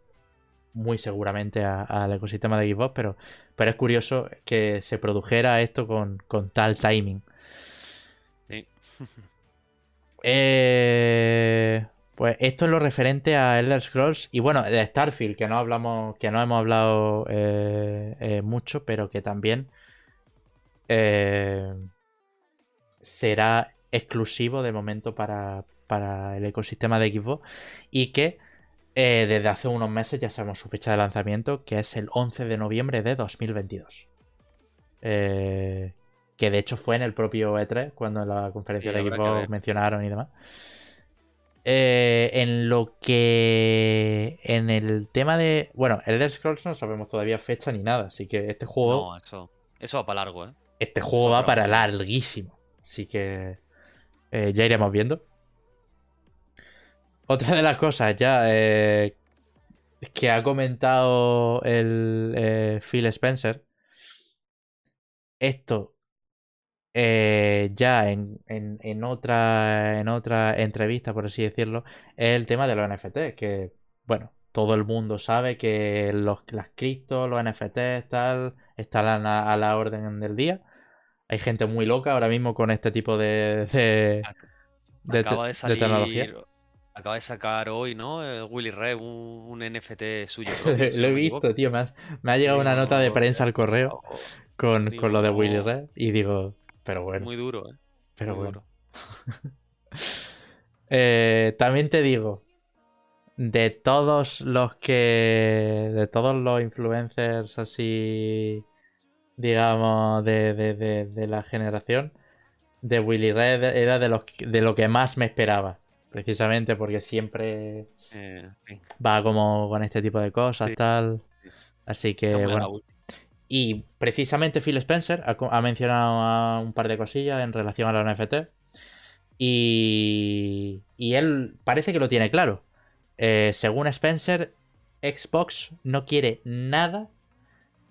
muy seguramente al ecosistema de Xbox, pero, pero es curioso que se produjera esto con, con tal timing. Sí. eh, pues esto es lo referente a Elder Scrolls y bueno, de Starfield, que no hablamos, que no hemos hablado eh, eh, mucho, pero que también eh, será exclusivo de momento para, para, el ecosistema de Xbox y que desde hace unos meses ya sabemos su fecha de lanzamiento, que es el 11 de noviembre de 2022. que de hecho fue en el propio E3, cuando en la conferencia de Xbox mencionaron y demás. Eh, en lo que. En el tema de. Bueno, el Elder Scrolls no sabemos todavía fecha ni nada. Así que este juego. No, eso, eso va para largo, ¿eh? Este juego va para larguísimo. Así que. Eh, ya iremos viendo. Otra de las cosas ya. Eh, que ha comentado el Phil Spencer. Esto eh, ya en, otra, en otra entrevista, por así decirlo, es el tema de los NFT, que, bueno, todo el mundo sabe que los, las criptos, los NFT, tal, están a, la orden del día. Hay gente muy loca ahora mismo con este tipo de, de, acaba de, salir, tecnología. Acaba de sacar hoy, ¿no? Eh, Willy Red, un, NFT suyo. lo he visto, tío. Me, ha llegado una nota de prensa al correo con, con lo de Willy Red y digo, pero bueno. Muy duro, ¿eh? Pero bueno. Eh, también te digo, de todos los que. De todos los influencers así. Digamos, de, de, de, la generación. De Willy Red era de, los, de lo que más me esperaba. Precisamente porque siempre eh, va como con este tipo de cosas, tal. Así que, bueno. Y precisamente Phil Spencer ha, mencionado un par de cosillas en relación a la NFT. Y, y él parece que lo tiene claro. Eh, según Spencer, Xbox no quiere nada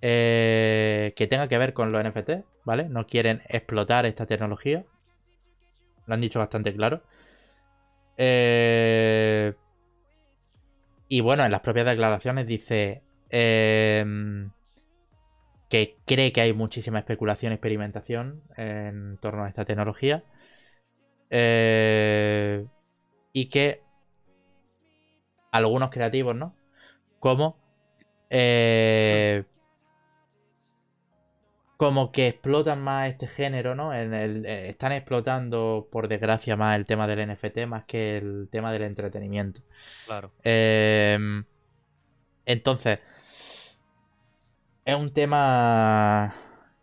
eh, que tenga que ver con los NFT, ¿vale? No quieren explotar esta tecnología. Lo han dicho bastante claro. Eh, y bueno, en las propias declaraciones dice que cree que hay muchísima especulación y experimentación en torno a esta tecnología. Eh, y que algunos creativos, ¿no? Como eh, como que explotan más este género, ¿no? En el, eh, están explotando, por desgracia, más el tema del NFT más que el tema del entretenimiento. Claro. entonces, es un tema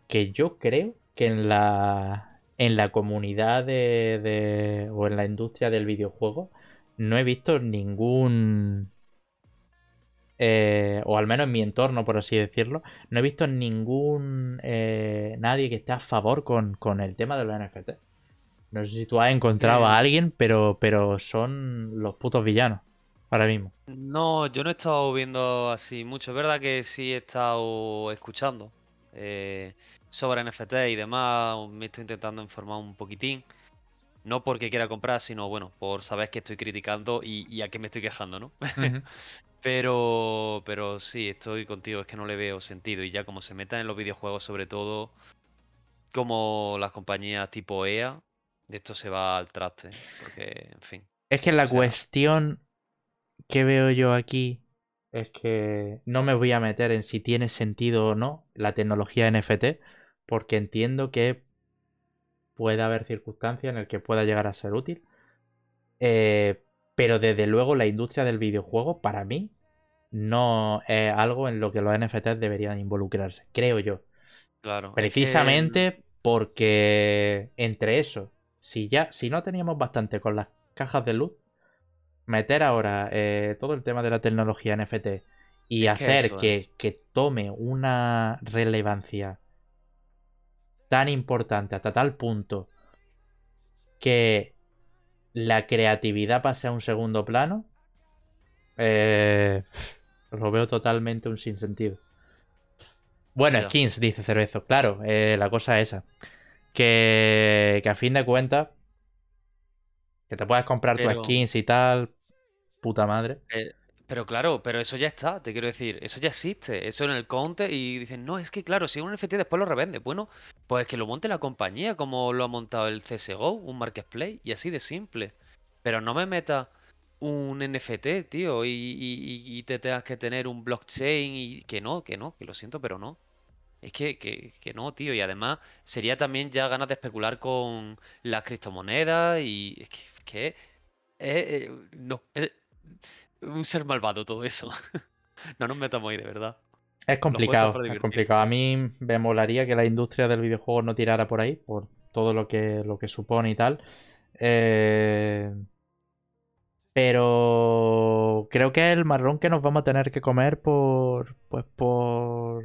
que yo creo que en la, en la comunidad de, o en la industria del videojuego no he visto ningún eh, o al menos en mi entorno, por así decirlo, no he visto ningún eh, nadie que esté a favor con, el tema de los NFT. No sé si tú has encontrado a alguien, pero, pero son los putos villanos ahora mismo. No, yo no he estado viendo así mucho. Es verdad que sí he estado escuchando eh, sobre NFT y demás. Me estoy intentando informar un poquitín. No porque quiera comprar, sino bueno, por saber que estoy criticando y, a qué me estoy quejando, ¿no? pero, pero sí, estoy contigo, es que no le veo sentido. Y ya como se metan en los videojuegos, sobre todo, como las compañías tipo EA, de esto se va al traste. Porque, en fin. Es que la cuestión ¿Qué veo yo aquí? Es que no me voy a meter en si tiene sentido o no la tecnología NFT, porque entiendo que puede haber circunstancias en las que pueda llegar a ser útil. Eh, pero desde luego la industria del videojuego, para mí, no es algo en lo que los NFTs deberían involucrarse, creo yo. Claro. Precisamente porque entre eso, si ya, si no teníamos bastante con las cajas de luz, meter ahora eh, todo el tema de la tecnología NFT y hacer que, que, tome una relevancia tan importante hasta tal punto que la creatividad pase a un segundo plano, eh, lo veo totalmente un sinsentido. Bueno, skins, dice Cervezo. Claro, eh, la cosa es esa. Que, que a fin de cuentas, Que te puedes comprar tus skins y tal. Puta madre. Eh, pero claro, pero eso ya está, te quiero decir, eso ya existe, eso en el counter y dicen, no, es que claro, si es un NFT después lo revende. Bueno, pues que lo monte la compañía como lo ha montado el CSGO, un marketplace, y así de simple. Pero no me meta un NFT, tío, y, y- y- te tengas que tener un blockchain y que no, que no, que lo siento, pero no. Es que, que, que no, tío, y además sería también ya ganas de especular con las criptomonedas y es que, eh, eh, no, es un ser malvado todo eso. No nos metamos ahí, de verdad. Es complicado, es complicado. A mí me molaría que la industria del videojuego no tirara por ahí, por todo lo que, lo que supone y tal. Eh, Pero creo que es el marrón que nos vamos a tener que comer por, pues por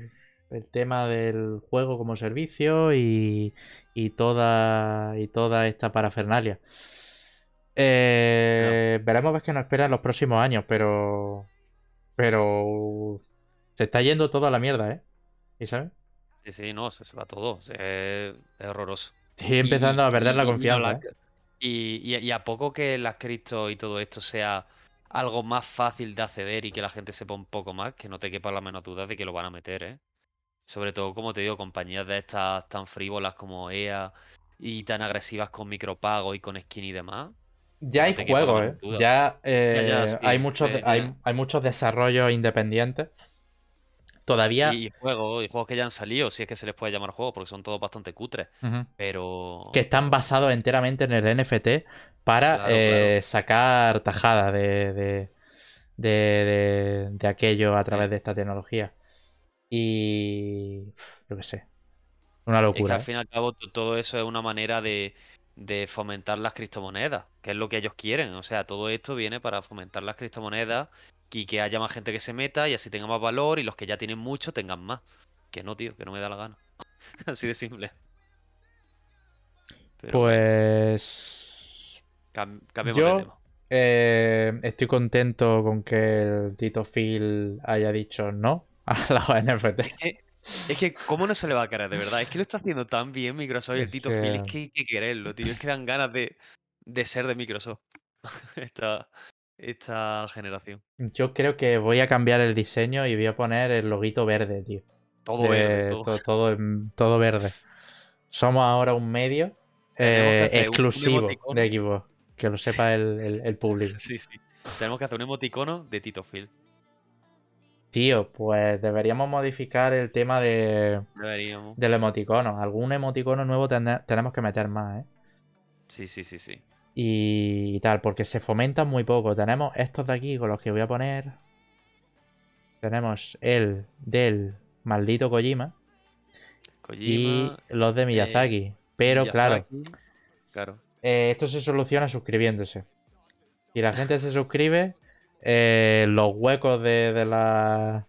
el tema del juego como servicio y, y toda, y toda esta parafernalia. Eh, Veremos ver qué nos espera en los próximos años, pero... Pero... Se está yendo todo a la mierda, ¿eh? ¿Y sabes? Sí, sí, no, se, se va todo. se- es, horroroso. Estoy empezando Y- a perder y- la y confianza. ¿eh? Y, y- a poco que las cripto y todo esto sea algo más fácil de acceder y que la gente sepa un poco más, que no te quepa la menor duda de que lo van a meter, ¿eh? Sobre todo, como te digo, compañías de estas tan frívolas como EA y tan agresivas con micropago y con skin y demás. Ya no hay juegos, ¿eh? Ya, eh, Ya, ya, sí, hay, muchos, sí, hay, ya. hay muchos desarrollos independientes. Todavía... Y, y juegos, y juegos que ya han salido, si es que se les puede llamar juegos, porque son todos bastante cutres. Pero. que están basados enteramente en el NFT para Claro, eh, sacar tajada de, de, de, de- de aquello a través de esta tecnología. Y yo qué sé. Una Es que locura. al ¿eh? fin y al cabo to- todo eso es una manera de, de fomentar las criptomonedas, que es lo que ellos quieren. O sea, todo esto viene para fomentar las criptomonedas y que haya más gente que se meta y así tenga más valor y los que ya tienen mucho tengan más. Que no, tío, que no me da la gana. Así de simple. Pero Pues cam- cambiemos yo- de tema. eh, estoy contento con que el Tito Phil haya dicho no a la NFT. Es que, ¿cómo no se le va a querer, de verdad? Es que lo está haciendo tan bien Microsoft y el Tito Phil, es que- hay que quererlo, tío. Es que dan ganas de, de ser de Microsoft. Esta, esta generación. Yo creo que voy a cambiar el diseño y voy a poner el loguito verde, tío. Todo de- verde, todo. to- todo, verde. Somos ahora un medio eh, un- exclusivo de Xbox. Que lo sepa el, el- el público. Sí, sí. Tenemos que hacer un emoticono de Tito Phil. Tío, pues deberíamos modificar el tema de, Deberíamos. del emoticono. Algún emoticono nuevo tene- tenemos que meter más, ¿eh? Sí, sí, sí, sí. Y, tal, porque se fomentan muy poco. Tenemos estos de aquí con los que voy a poner. Tenemos el del maldito Kojima Kojima. y los de Miyazaki. Pero. Claro. Eh, esto se soluciona suscribiéndose. Si la gente se suscribe, eh, los huecos de, de, la,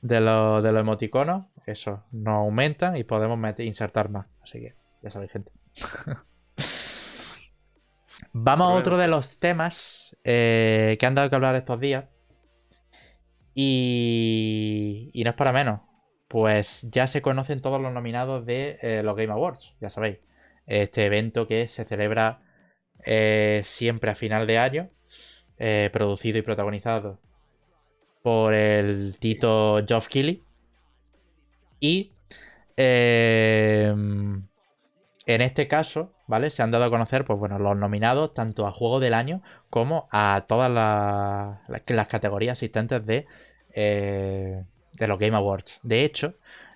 de, los, de los emoticonos, eso, nos aumentan y podemos meter, insertar más. Así que, ya sabéis, gente. Vamos a otro de los temas eh, que han dado que hablar estos días. Y, y no es para menos. Pues ya se conocen todos los nominados de eh, los Game Awards, ya sabéis este evento que se celebra siempre a final de año, eh, producido y protagonizado por el Tito Geoff Keighley. Y eh, en este caso, ¿vale? Se han dado a conocer, pues bueno, los nominados tanto a Juego del Año como a todas la- la- las categorías asistentes de, eh, de los Game Awards. De hecho,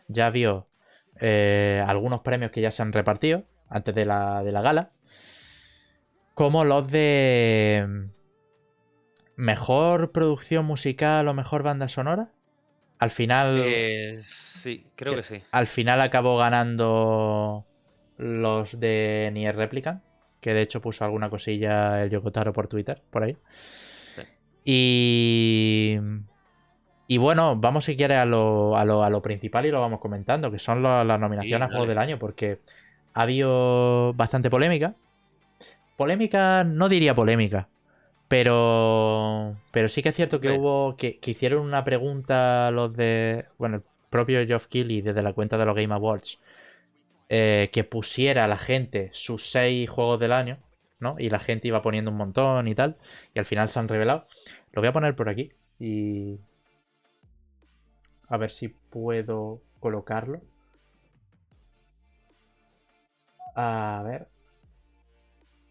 ya vio eh, algunos premios que ya se han repartido antes de la, de la gala, como los de mejor producción musical o mejor banda sonora. Al final, Eh, sí, creo que- que sí. al final acabó ganando los de Nier Replicant, que de hecho puso alguna cosilla el Yokotaro por Twitter, por ahí. Sí. Y. Y bueno, vamos si quieres a lo, a lo, a lo principal y lo vamos comentando, que son lo- las nominaciones a Juego del Año, porque ha habido bastante polémica. Polémica, no diría polémica, pero, pero sí que es cierto que hubo, que, que hicieron una pregunta los de, bueno, el propio Geoff Keighley desde la cuenta de los Game Awards, eh, que pusiera a la gente sus seis juegos del año, ¿no? Y la gente iba poniendo un montón y tal. Y al final se han revelado. Lo voy a poner por aquí. Y. A ver si puedo colocarlo. A ver.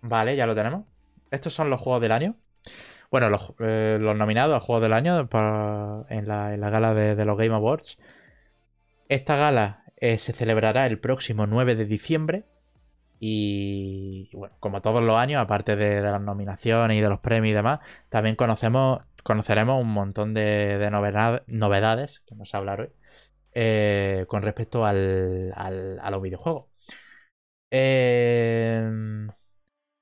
Vale, ya lo tenemos. Estos son los juegos del año. Bueno, los, eh, nominados a juegos del año en, la, gala de, los Game Awards. Esta gala eh, se celebrará el próximo 9 de diciembre. Y bueno, como todos los años, aparte de, las nominaciones y de los premios y demás, también conocemos, conoceremos un montón de, novedades, que a hablar hoy, eh, con respecto al, a los videojuegos.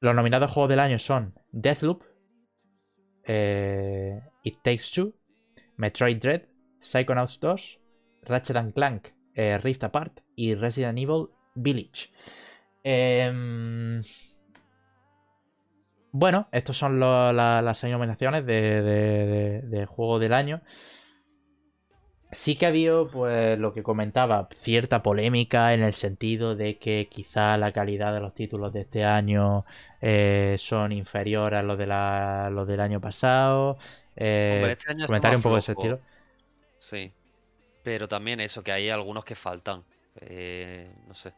Los nominados a juegos del año son Deathloop, eh, It Takes Two, Metroid Dread, Psychonauts 2, Ratchet Clank eh, Rift Apart y Resident Evil Village. Em, bueno, estas son las nominaciones de, juego del año. Sí que ha habido, pues, lo que comentaba, cierta polémica en el sentido de que quizá la calidad de los títulos de este año eh, son inferiores a los, de los del año pasado. Eh, este comentario un poco de ese estilo. Sí, pero también eso, que hay algunos que faltan. Eh, no sé.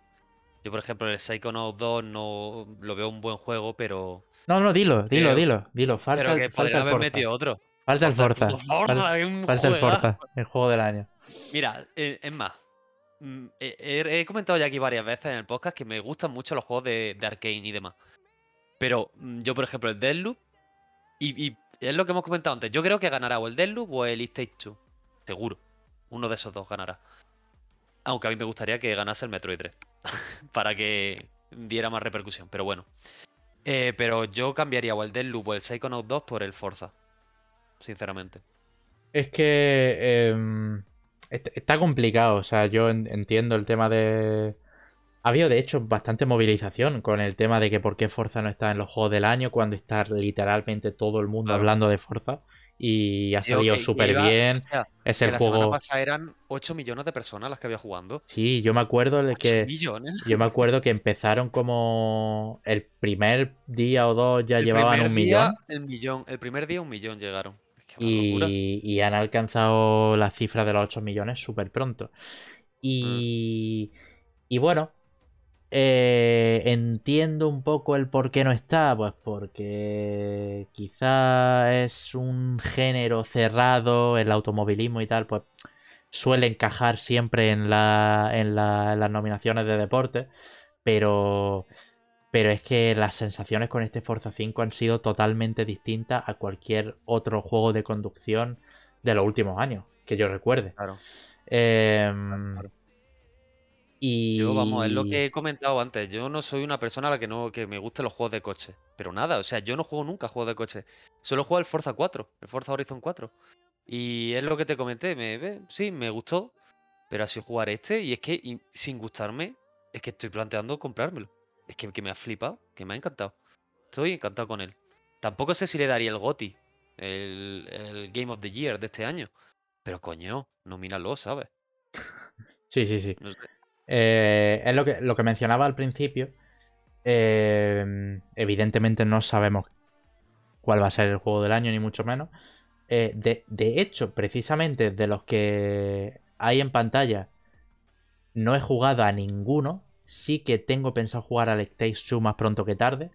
Yo, por ejemplo, el Psychonauts 2 no lo veo un buen juego, pero. No, no, dilo, dilo, dilo, dilo. Falta, pero que podría haber metido otro. Falta el Forza. Falta, el Forza, el juego del año. Mira, eh, es más. Mm, he, comentado ya aquí varias veces en el podcast que me gustan mucho los juegos de, de Arkane y demás. Pero mm, yo, por ejemplo, el Deadloop. Y, y, es lo que hemos comentado antes. Yo creo que ganará o el Deadloop o el It Takes Two. Seguro. Uno de esos dos ganará. Aunque a mí me gustaría que ganase el Metroid 3. para que diera más repercusión. Pero bueno. Eh, pero yo cambiaría o el Deadloop o el Psychonaut 2 por el Forza. Sinceramente. Es que em, está complicado. O sea, yo entiendo el tema de. Ha habido, de hecho, bastante movilización con el tema de que por qué Forza no está en los juegos del año cuando está literalmente todo el mundo hablando de Forza y ha salido súper bien. es el juego. Pasada eran 8 millones de personas las que había jugando. Sí, yo me acuerdo de que. Millones. Yo me acuerdo que empezaron como el primer día o dos ya llevaban un millón. El millón. El primer día un millón llegaron. Y, han alcanzado la cifra de los 8 millones súper pronto. Y, y bueno, eh, entiendo un poco el por qué no está, pues porque quizá es un género cerrado, el automovilismo y tal, pues suele encajar siempre en, la, en, las nominaciones de deporte, pero, pero es que las sensaciones con este Forza 5 han sido totalmente distintas a cualquier otro juego de conducción de los últimos años, que yo recuerde. Claro. Em, y... Yo, vamos, es lo que he comentado antes. Yo no soy una persona a la que no que me gusten los juegos de coche. Pero nada, o sea, yo no juego nunca juegos de coche. Solo juego el Forza 4, el Forza Horizon 4. Y es lo que te comenté. Me, sí, me gustó. Pero así jugar este. Y es que sin gustarme, es que estoy planteando comprármelo. Es que, que, me ha flipado, que me ha encantado. Estoy encantado con él. Tampoco sé si le daría el GOTI, el, el Game of the Year de este año. Pero coño, nomínalo, ¿sabes? Sí, sí, sí. No sé. Eh, es lo que, lo que mencionaba al principio. Eh, evidentemente no sabemos cuál va a ser el juego del año, ni mucho menos. Eh, de, hecho, precisamente de los que hay en pantalla, no he jugado a ninguno. Sí que tengo pensado jugar al Takes Two más pronto que tarde.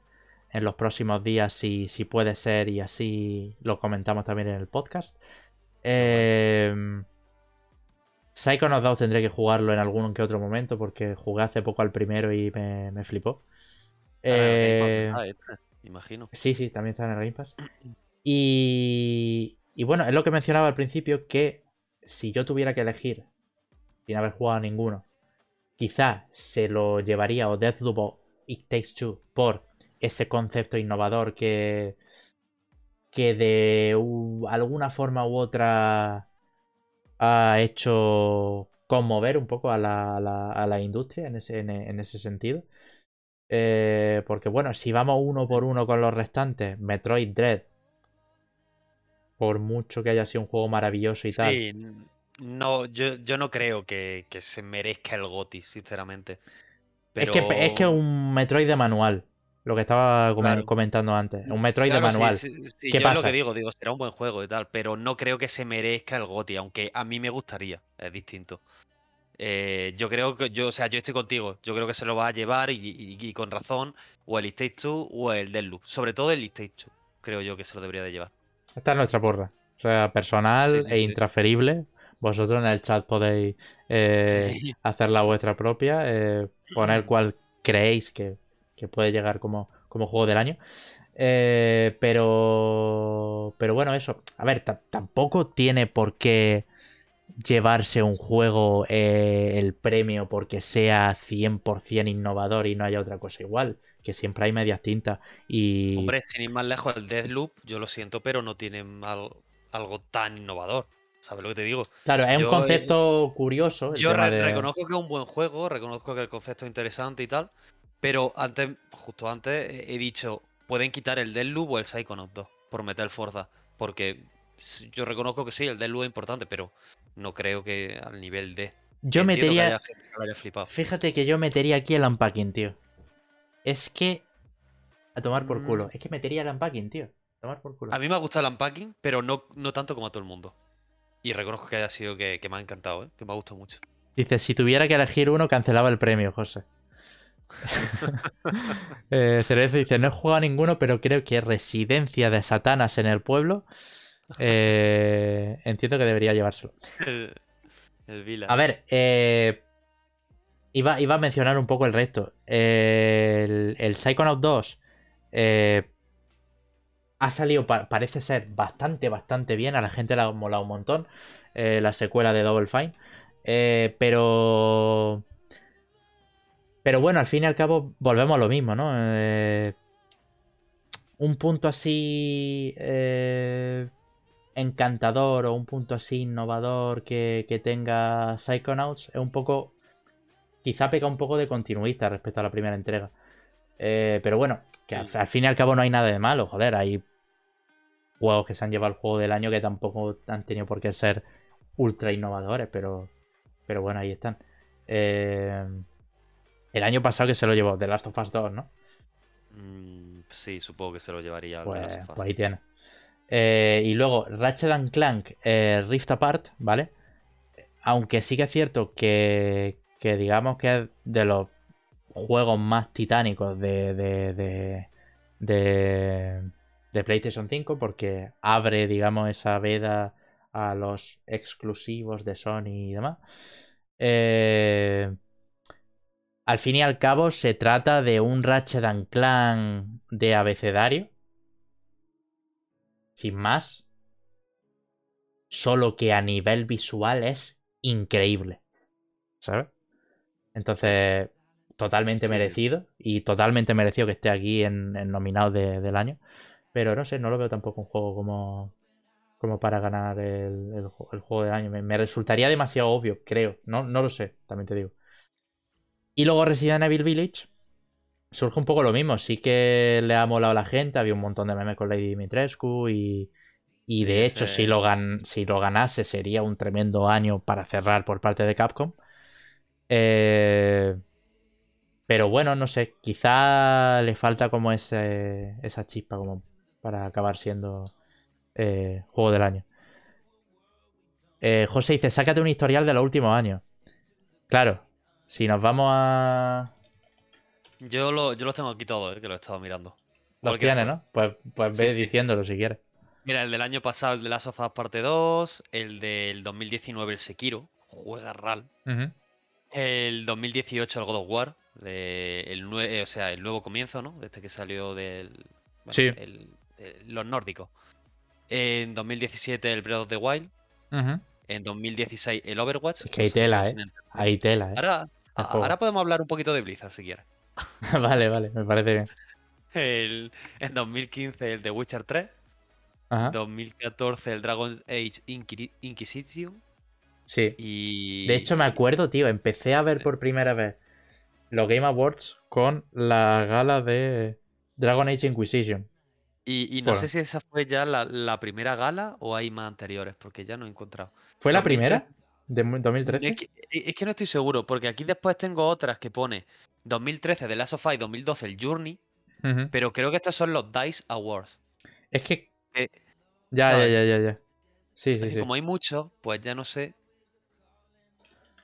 En los próximos días, si, si puede ser, y así lo comentamos también en el podcast. Eh, Psychonauts 2 tendré que jugarlo en algún que otro momento porque jugué hace poco al primero y me, flipó. Eh, imagino. Sí, sí, también está en el Game Pass. Y, y bueno, es lo que mencionaba al principio que si yo tuviera que elegir sin haber jugado a ninguno, quizá se lo llevaría o Deathloop o It Takes Two por ese concepto innovador que, que de alguna forma u otra ha hecho conmover un poco a la, a la, industria en ese, en, ese sentido. Eh, porque bueno, si vamos uno por uno con los restantes, Metroid Dread, por mucho que haya sido un juego maravilloso y tal. No, yo, yo no creo que, se merezca el GOTI, sinceramente. Es que es que un Metroid de manual. Lo que estaba Claro. comentando antes. Un Metroid de Claro, sí, manual. sí, sí, ¿Qué yo es lo pasa? que digo, digo, será un buen juego y tal, pero no creo que se merezca el GOTY, aunque a mí me gustaría, es distinto. Eh, yo creo que, yo, o sea, yo estoy contigo, yo creo que se lo va a llevar y, y- y con razón, o el It Takes Two o el Deadloop, sobre todo el It Takes Two, creo yo que se lo debería de llevar. Esta es nuestra porra. O sea, personal Sí, sí, e sí. intransferible. Vosotros en el chat podéis eh, Sí. hacer la vuestra propia, eh, poner cuál creéis que, que puede llegar como, como juego del año. Eh, pero, pero bueno, eso. A ver, ta- tampoco tiene por qué llevarse un juego el premio porque sea 100% innovador y no haya otra cosa igual. Que siempre hay medias tintas. Y Hombre, sin ir más lejos, el Deadloop, yo lo siento, pero no tiene al- algo tan innovador. ¿Sabes lo que te digo? claro, es yo- un concepto curioso. el Yo tema re- de- reconozco que es un buen juego, reconozco que el concepto es interesante y tal, pero antes, justo antes, he he dicho, pueden quitar el Deadloop o el Psychonauts 2 por meter Forza, porque yo reconozco que sí, el Deadloop es importante, pero no creo que al nivel de... Yo Entiendo que metería. haya gente que lo haya flipado. Fíjate que yo metería aquí el unpacking, tío. Es que. A tomar por culo. Mm. Es que metería el unpacking, tío. A tomar por culo. A mí me ha gustado el unpacking, pero no, no tanto como a todo el mundo. Y reconozco que haya sido que, que me ha encantado, ¿eh? que me ha gustado mucho. Dice, si tuviera que elegir uno, cancelaba el premio, José. eh, Cerezo dice, no he jugado a ninguno, pero creo que Residencia de Satanas en el pueblo. eh, entiendo que debería llevárselo. El, el Village. A ver, eh, iba, iba a mencionar un poco el resto. El, el Psychonaut 2 eh, ha salido, pa- parece ser bastante, bastante bien. A la gente le ha molado un montón. eh, la secuela de Double Fine. Eh, pero. Pero bueno, al fin y al cabo volvemos a lo mismo, ¿no? Eh, un punto así. encantador o un punto así innovador que, que tenga Psychonauts es un poco. Quizá peca un poco de continuista respecto a la primera entrega. Pero bueno, que al, al fin y al cabo no hay nada de malo, joder. Hay juegos que se han llevado el juego del año que tampoco han tenido por qué ser ultra innovadores, pero, pero bueno, ahí están. Eh, el año pasado que se lo llevó The Last of Us 2, ¿no? Mm, sí, supongo que se lo llevaría Pues, Last of Us. pues ahí tiene. Eh, y luego Ratchet and Clank eh, Rift Apart, ¿vale? Aunque sí que es cierto que, que digamos que es de los juegos más titánicos de, de, de, de, PlayStation 5 porque abre, digamos, esa veda a los exclusivos de Sony y demás. Eh, al fin y al cabo se trata de un Ratchet and Clank de abecedario. Sin más. Solo que a nivel visual es increíble. ¿Sabes? Entonces, totalmente merecido. Y totalmente merecido que esté aquí en, en nominado de- del año. Pero no sé, no lo veo tampoco un juego como, como para ganar el, el ju- el juego del año. Me, me resultaría demasiado obvio, creo. No, no lo sé, también te digo. Y luego Resident Evil Village. Surge un poco lo mismo. Sí que le ha molado a la gente. Había un montón de memes con Lady Dimitrescu. Y, y de hecho, si lo, gan- si lo ganase, sería un tremendo año para cerrar por parte de Capcom. Eh, pero bueno, no sé. Quizá le falta como ese, esa chispa como para acabar siendo eh, juego del año. Eh, José dice, sácate un historial de los últimos años. Claro, si nos vamos a... Yo, lo, yo los tengo aquí todos, eh, que lo he estado mirando. Los tienes. ¿no? Pues, pues ve sí. diciéndolo si quieres. Mira, el del año pasado, el de Last of Us Parte 2, el del 2019, el Sekiro, juega RAL. Ujú. El 2018, el God of War, de- el nue- eh, o sea, el nuevo comienzo, ¿no? Desde que salió del. bueno, Sí. el- eh, los nórdicos. En 2017, el Breath of the Wild. Ujú. En 2016, el Overwatch. Es que hay tela, ¿eh? tela, ¿eh? Ahora, ahora podemos hablar un poquito de Blizzard si quieres. vale, vale, me parece bien. El, en 2015, el The Witcher 3. Ajá. 2014, el Dragon Age Inquiri- Inquisition. Sí. Y. De hecho, me acuerdo, tío, empecé a ver por primera vez los Game Awards con la gala de Dragon Age Inquisition. Y, y no Bueno. sé si esa fue ya la, la primera gala o hay más anteriores, porque ya no he encontrado. ¿Fue la 2013. primera? ¿De mu- 2013? Es que, es que no estoy seguro, porque aquí después tengo otras que pone 2013 de Last of Us y 2012 el Journey. Pero creo que estos son los DICE Awards. Es que. Eh, Ya, ya, ¿sabes? ya, ya, ya. Sí, Es sí, sí. como hay muchos, pues ya no sé.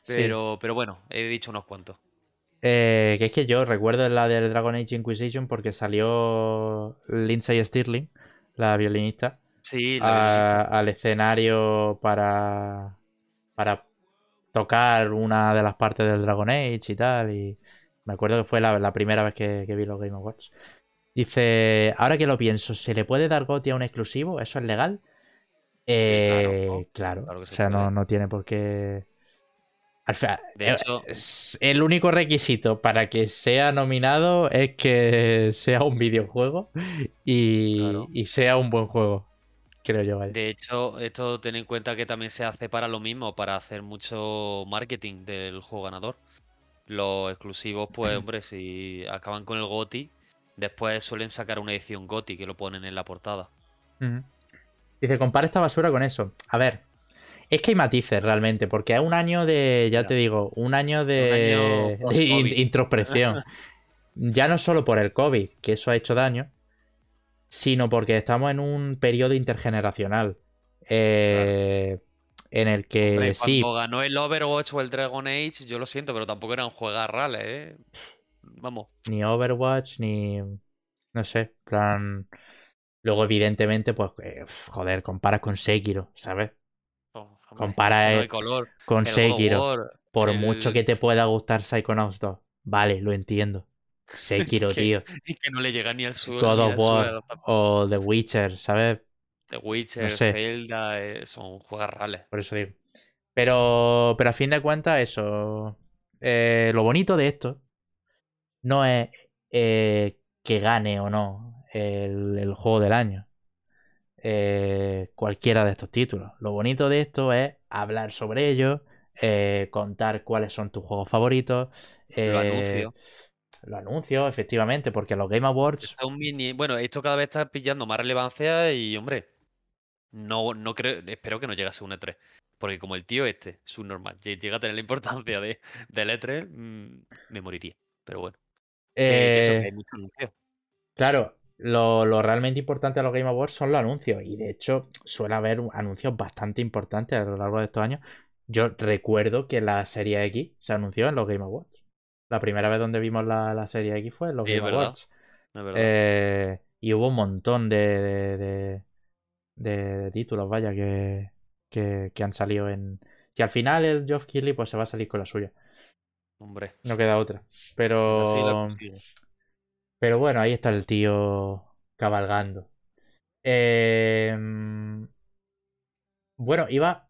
Sí. Pero, pero bueno, he dicho unos cuantos. Eh, que es que yo recuerdo la del Dragon Age Inquisition porque salió Lindsay Stirling, la violinista, Sí, la a- violinista. al escenario para, para tocar una de las partes del Dragon Age y tal. Y me acuerdo que fue la, la primera vez que, que vi los Game Awards. Dice, ahora que lo pienso, ¿se le puede dar GOTY a un exclusivo? ¿Eso es legal? Eh, claro, claro, claro o se sea, no, no tiene por qué... Al fi- De eh, hecho- el único requisito para que sea nominado es que sea un videojuego y, Claro. y sea un buen juego, creo yo. vaya. De hecho, esto ten en cuenta que también se hace para lo mismo, para hacer mucho marketing del juego ganador. Los exclusivos, pues, hombre, si acaban con el GOTY, después suelen sacar una edición GOTY que lo ponen en la portada. Dice, compara esta basura con eso. A ver, es que hay matices realmente, porque es un año de, ya te digo, un año de, año de post-COVID. in- introspección. ya no solo por el COVID, que eso ha hecho daño, sino porque estamos en un periodo intergeneracional. eh, En el que Hombre, sí, cuando ganó el Overwatch o el Dragon Age, yo lo siento, pero tampoco eran juegas reales, ¿eh? Vamos. ni Overwatch, ni. No sé, plan. Luego, evidentemente, pues, eh, joder, comparas con Sekiro, ¿sabes? Hombre, Compara, no hay color. Con El Sekiro. War, Por el- mucho que te pueda gustar Psychonauts 2. Vale, lo entiendo. Sekiro, Que- tío. Y que no le llega ni al suelo. God of War o The Witcher, ¿sabes? The Witcher, sé. Zelda, eh, son juegos reales. Por eso digo. Pero, pero a fin de cuentas, eso. eh, lo bonito de esto no es eh, que gane o no el, el juego del año. Eh, cualquiera de estos títulos. Lo bonito de esto es hablar sobre ellos, eh, contar cuáles son tus juegos favoritos. Lo eh, anuncio. Lo anuncio, efectivamente, porque los Game Awards. Un mini... Bueno, esto cada vez está pillando más relevancia y, hombre, no, no creo, espero que no llegue a ser un E3. Porque como el tío este, subnormal, lle- llega a tener la importancia de, del E3, mm, me moriría. Pero bueno, eso, que hay mucho anuncio. Claro, lo, lo realmente importante de los Game Awards son los anuncios. Y de hecho, suele haber anuncios bastante importantes a lo largo de estos años. Yo recuerdo que la serie X se anunció en los Game Awards. La primera vez donde vimos la, la serie X fue en los Sí, Game Awards. Eh, y hubo un montón de, de, de- de- de títulos, vaya, que, que, que han salido en. Que al final el Geoff Keighley pues se va a salir con la suya. Hombre, No queda otra. Pero. Pero bueno, ahí está el tío cabalgando. Em, bueno, iba,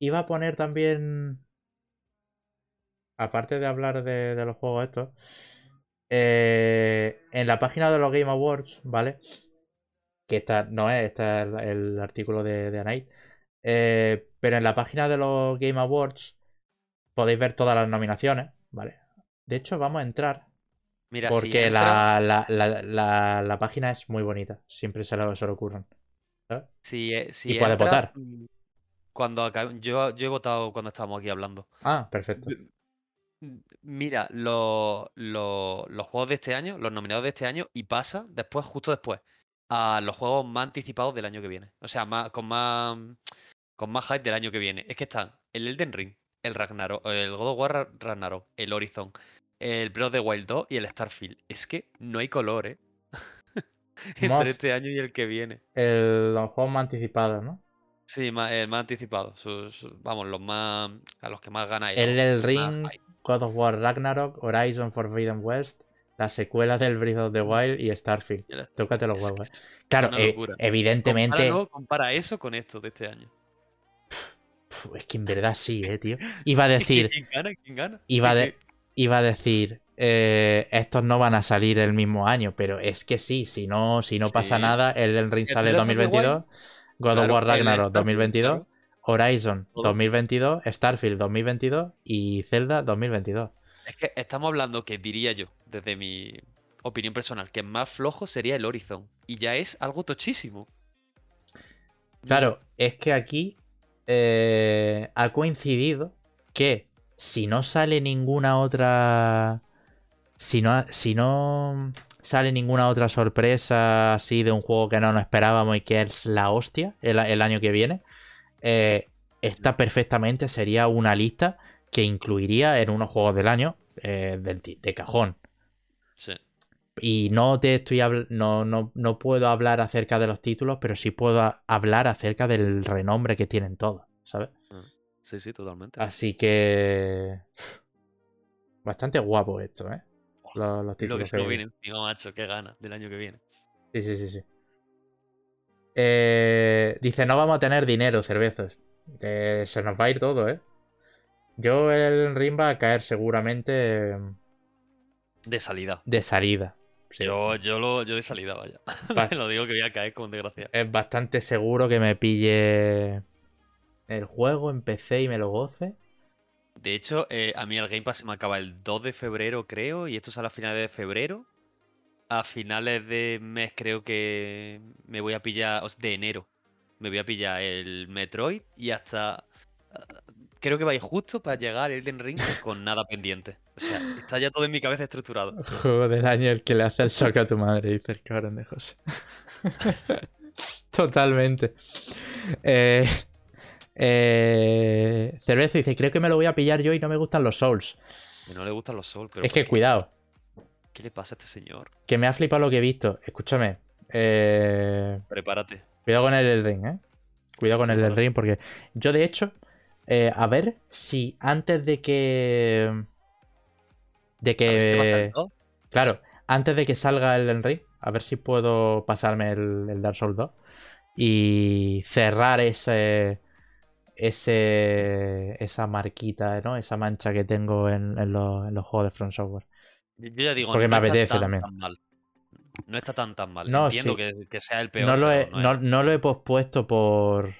iba a poner también, aparte de hablar de, los juegos estos, eh, en la página de los Game Awards, ¿vale? Que esta no es, este es el, artículo de, de. Eh, pero en la página de los Game Awards podéis ver todas las nominaciones, ¿vale? De hecho, vamos a entrar Mira, si porque entra- la, la, la, la, página es muy bonita. Siempre se lo, se lo ocurren. ¿sabes? Si, eh, si Y puedes entra, votar. mm, Cuando acabe- yo, yo he votado cuando estábamos aquí hablando. Ah, perfecto. B- m- Mira, los, los, los juegos de este año, los nominados de este año, y pasa después, justo después, a los juegos más anticipados del año que viene. O sea, más, con más con más hype del año que viene. Es que están el Elden Ring, el Ragnarok, el God of War Ra- Ragnarok, el Horizon, el Breath of the Wild 2 y el Starfield. Es que no hay color, ¿eh? Entre este año y el que viene. El- los juegos más anticipados, ¿no? Sí, más, el más anticipado. sus- vamos, los más. A los que más ganáis. El más Ring. God of War Ragnarok, Horizon Forbidden West, la secuela del Breath of the Wild y Starfield. El- Tócate los es huevos, que eh. es Claro, eh, evidentemente. Compáralo, compara eso con esto de este año. Es que en verdad sí, eh, tío. Iba a Es decir, ¿Quién gana? ¿Quién gana? iba Es de- iba a decir, eh, estos no van a salir el mismo año, pero es que sí, si no, si no pasa nada, el del Ring El sale the 2022, God of War el Ragnarok Starfield, 2022, claro. Horizon Todo. 2022, Starfield 2022 y Zelda 2022. Es que estamos hablando que diría yo, desde mi opinión personal, que más flojo sería el Horizon. Y ya es algo tochísimo. Claro, es que aquí eh, ha coincidido que si no sale ninguna otra. Si no, si no. sale ninguna otra sorpresa así de un juego que no nos esperábamos y que es la hostia el, el año que viene, eh, esta perfectamente sería una lista que incluiría en unos juegos del año eh, de, de, cajón. Sí. Y no te estoy no, no, no, puedo hablar acerca de los títulos, pero sí puedo hablar acerca del renombre que tienen todos, ¿sabes? Ah, sí, sí, totalmente. Así que. Bastante guapo esto, ¿eh? Los, los títulos Lo que se nos viene encima, macho, qué gana del año que viene. Sí, sí, sí, sí. Eh, dice, no vamos a tener dinero, cervezas. Eh, se nos va a ir todo, ¿eh? Yo el ring va a caer seguramente. De salida. De salida. Yo, yo, lo, yo de salida, vaya. lo digo que voy a caer con desgracia. Es bastante seguro que me pille el juego, empecé y me lo goce. De hecho, eh, a mí el Game Pass se me acaba el 2 de febrero, creo, y esto sale a finales de febrero. A finales de mes creo que me voy a pillar, o sea, de enero, me voy a pillar el Metroid y hasta... Creo que vais justo para llegar Elden Ring con nada pendiente. O sea, está ya todo en mi cabeza estructurado. Juego del año el que le hace el shock a tu madre, dice el cabrón de José. Totalmente. Eh, eh, Cerveza dice, creo que me lo voy a pillar yo y no me gustan los Souls. Que no le gustan los Souls, pero... Es que cuidado. ¿Qué le pasa a este señor? Que me ha flipado lo que he visto. Escúchame. Eh... Prepárate. Cuidado con el del ring, ¿eh? Cuidado con el del ring porque yo de hecho, eh, a ver si antes de que... De que... Claro, antes de que salga el del ring, a ver si puedo pasarme el, el Dark Souls 2 y cerrar ese ese, esa marquita, ¿no? Esa mancha que tengo en, los, juegos de Front Software. Yo ya digo, Porque no me apetece también. No está tan tan mal. No, Entiendo que, sea el peor. No lo, he, no, lo he pospuesto por.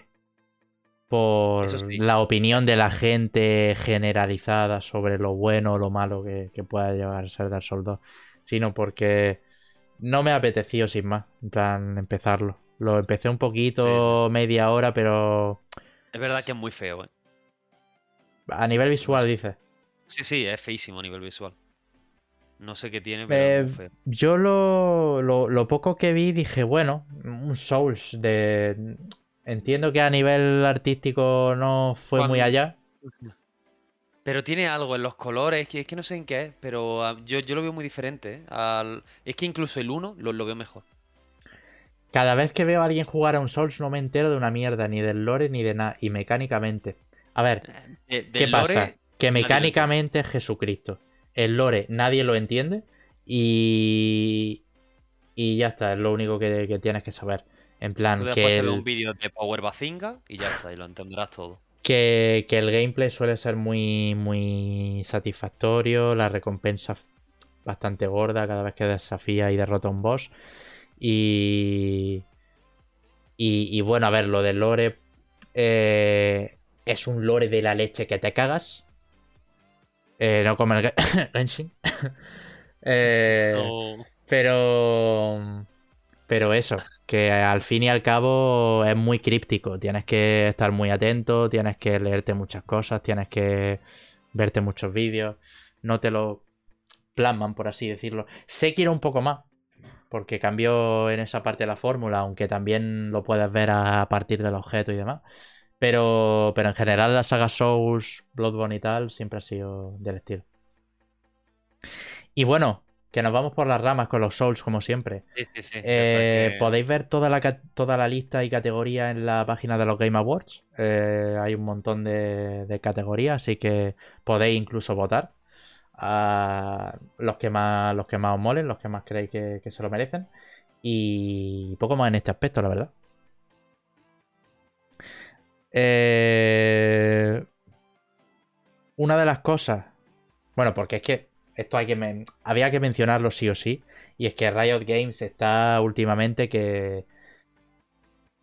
Por la opinión de la gente generalizada sobre lo bueno o lo malo que, pueda llegar a ser Dark Souls 2. Sino porque no me apeteció sin más. En plan, empezarlo. Lo empecé un poquito, media hora, pero es verdad que es muy feo, ¿eh? A nivel visual, dices. Sí, sí, es feísimo a nivel visual. No sé qué tiene, pero es feo. Yo lo, lo, poco que vi dije, bueno, un Souls de... Entiendo que a nivel artístico no fue muy allá. Pero tiene algo en los colores, que es que no sé en qué es, pero ah, yo, lo veo muy diferente. ¿eh? Es que incluso el 1 lo, lo veo mejor. Cada vez que veo a alguien jugar a un Souls no me entero de una mierda, ni del lore ni de nada. Y mecánicamente. A ver, eh, ¿qué pasa? Que mecánicamente es Jesucristo. El lore nadie lo entiende. Y. Y ya está, es lo único que, tienes que saber. En plan, que. El... un vídeo de Power Bazinga y ya está, y lo entenderás todo. Que, que, el gameplay suele ser muy, muy satisfactorio. La recompensa bastante gorda cada vez que desafía y derrota a un boss. Y, y, bueno, a ver, lo del lore eh, es un lore de la leche que te cagas. Eh, no como el Genshin. Eh, pero. Pero eso, que al fin y al cabo es muy críptico. Tienes que estar muy atento, tienes que leerte muchas cosas, tienes que verte muchos vídeos. No te lo plasman, por así decirlo. Sé que ir un poco más, porque cambió en esa parte la fórmula, aunque también lo puedes ver a partir del objeto y demás. Pero, pero en general la saga Souls, Bloodborne y tal siempre ha sido del estilo. Y bueno, que nos vamos por las ramas con los Souls como siempre. Sí, sí, sí. Eh, podéis ver toda la, toda la lista y categoría en la página de los Game Awards. Eh, hay un montón de, de categorías, así que podéis incluso votar a los que más, los que más os molen, los que más creéis que, se lo merecen. Y poco más en este aspecto, la verdad. Eh, una de las cosas. Bueno, porque es que esto hay que había que mencionarlo sí o sí. Y es que Riot Games está últimamente que.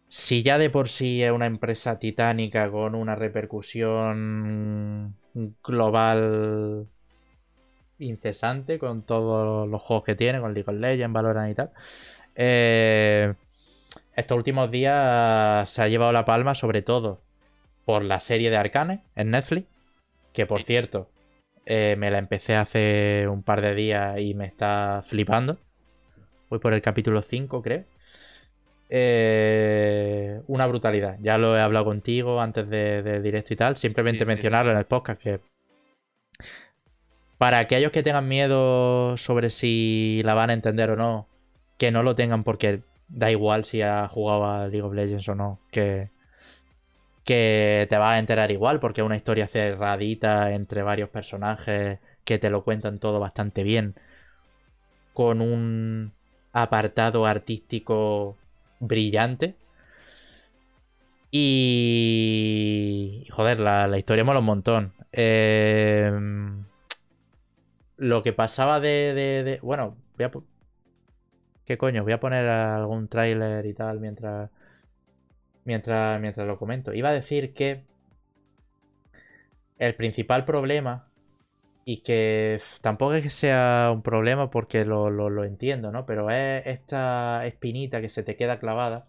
Si ya de por sí es una empresa titánica con una repercusión global incesante con todos los juegos que tiene, con League of Legends, Valorant y tal. Eh, estos últimos días se ha llevado la palma, sobre todo por la serie de Arcane en Netflix, que por cierto, eh, me la empecé hace un par de días y me está flipando. Voy por el capítulo 5, creo. Eh, una brutalidad. Ya lo he hablado contigo antes de, directo y tal. Simplemente mencionarlo en el podcast que para aquellos que tengan miedo sobre si la van a entender o no, que no lo tengan porque da igual si ha jugado a League of Legends o no, que, te vas a enterar igual porque es una historia cerradita entre varios personajes que te lo cuentan todo bastante bien, con un apartado artístico brillante. Y. Joder, la, historia mola un montón. Em, lo que pasaba de, Bueno, voy a. ¿Qué coño? Voy a poner algún tráiler y tal mientras. Mientras, mientras lo comento. Iba a decir que. El principal problema. Y que tampoco es que sea un problema porque lo, lo entiendo, ¿no? Pero es esta espinita que se te queda clavada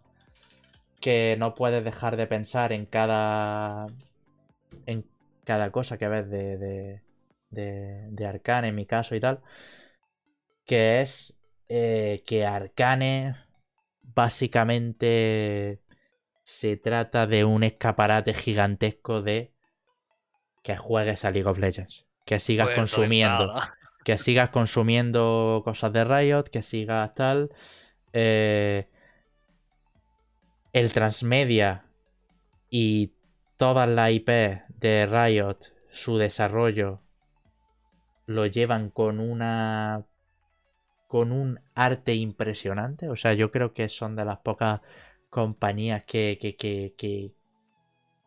que no puedes dejar de pensar en cada en cada cosa que ves de, de, de, Arcane, en mi caso y tal, que es eh, que Arcane básicamente se trata de un escaparate gigantesco de que juegues a League of Legends, que sigas pues consumiendo, que sigas consumiendo cosas de Riot, que sigas tal. Eh, el transmedia y todas las IP de Riot, su desarrollo, lo llevan con una. con un arte impresionante. O sea, yo creo que son de las pocas compañías que, que, que, que,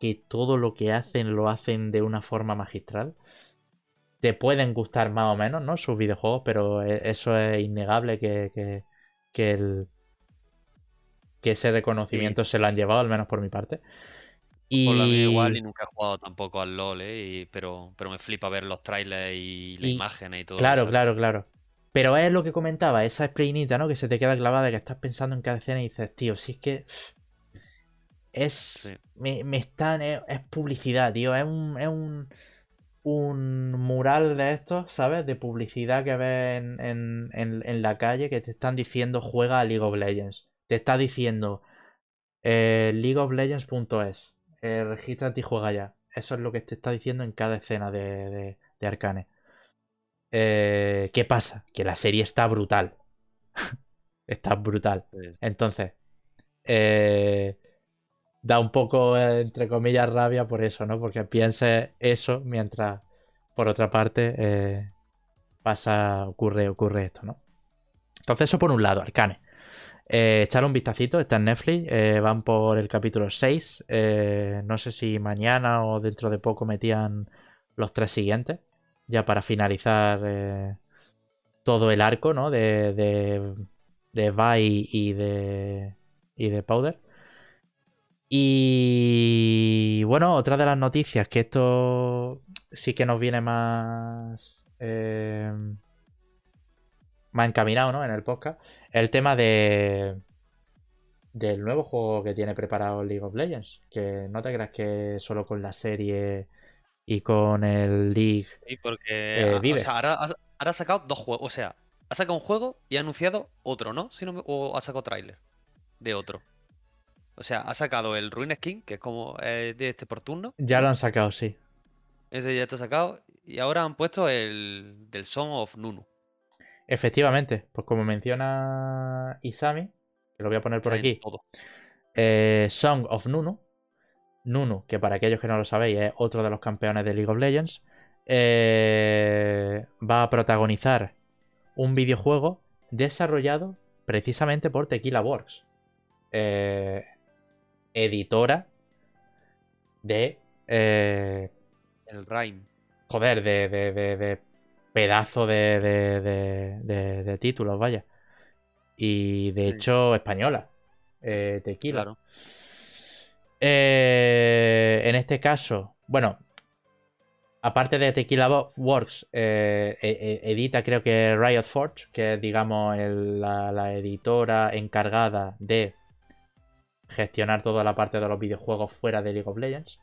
que todo lo que hacen lo hacen de una forma magistral. Te pueden gustar más o menos, ¿no? Sus videojuegos, pero e, eso es innegable que, el, que ese reconocimiento se lo han llevado, al menos por mi parte. Y... Por la igual y nunca he jugado tampoco al LOL, ¿eh? pero, pero me flipa ver los trailers y las imágenes y todo Claro, eso. claro, claro. Pero es lo que comentaba, esa sprayinita, ¿no? Que se te queda clavada, que estás pensando en cada escena y dices, tío, si es que. Es. Me, están. Es, publicidad, tío. Es un. Es un. Un mural de estos, ¿sabes? De publicidad que ves en, en, en la calle que te están diciendo juega a League of Legends te está diciendo eh, leagueoflegends.es, eh, regístrate y juega ya. Eso es lo que te está diciendo en cada escena de, de, Arcane. Eh, ¿Qué pasa? Que la serie está brutal. está brutal. Entonces, eh, da un poco, entre comillas, rabia por eso, ¿no? Porque pienses eso mientras, por otra parte, pasa, ocurre, ocurre esto, ¿no? Entonces, eso por un lado, Arcane. Eh, echar un vistacito, está en Netflix, eh, van por el capítulo 6. Eh, no sé si mañana o dentro de poco metían los tres siguientes, ya para finalizar eh, todo el arco ¿no? de, de, de Vi y de, y de Powder. Y bueno, otra de las noticias, que esto sí que nos viene más más encaminado, ¿no? En el podcast. El tema de. Del nuevo juego que tiene preparado League of Legends. Que no te creas que solo con la serie y con el League. Sí, porque. Eh, o sea, ahora, ha sacado dos juegos. O sea, ha sacado un juego y ha anunciado otro, ¿no? Si no o ha sacado tráiler de otro. O sea, ha sacado el Ruin Skin, que es como de este por turno. Ya lo han sacado, sí. Ese ya está sacado. Y ahora han puesto el del Song of Nunu. Efectivamente, pues como menciona Isami, que lo voy a poner por aquí, eh, Song of Nunu, Nunu, que para aquellos que no lo sabéis es otro de los campeones de League of Legends, eh, va a protagonizar un videojuego desarrollado precisamente por Tequila Works, eh, editora de... el Rhyme. Joder, de, de pedazo de, de, de, títulos, vaya. Y de hecho, española. Eh, tequila. Eh, en este caso, bueno, aparte de Tequila Works, eh, e, e, edita creo que Riot Forge, que es, digamos, la, la, editora encargada de gestionar toda la parte de los videojuegos fuera de League of Legends.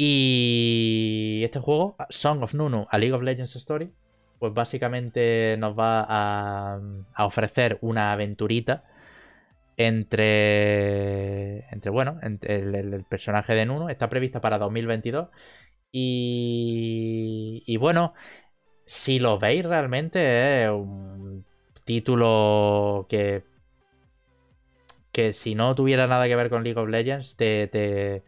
Y este juego, Song of Nunu, a League of Legends Story, pues básicamente nos va a, a ofrecer una aventurita entre, entre bueno, entre el, personaje de Nuno. Está prevista para 2022. Y, y bueno, si lo veis realmente es un título que, que si no tuviera nada que ver con League of Legends, te,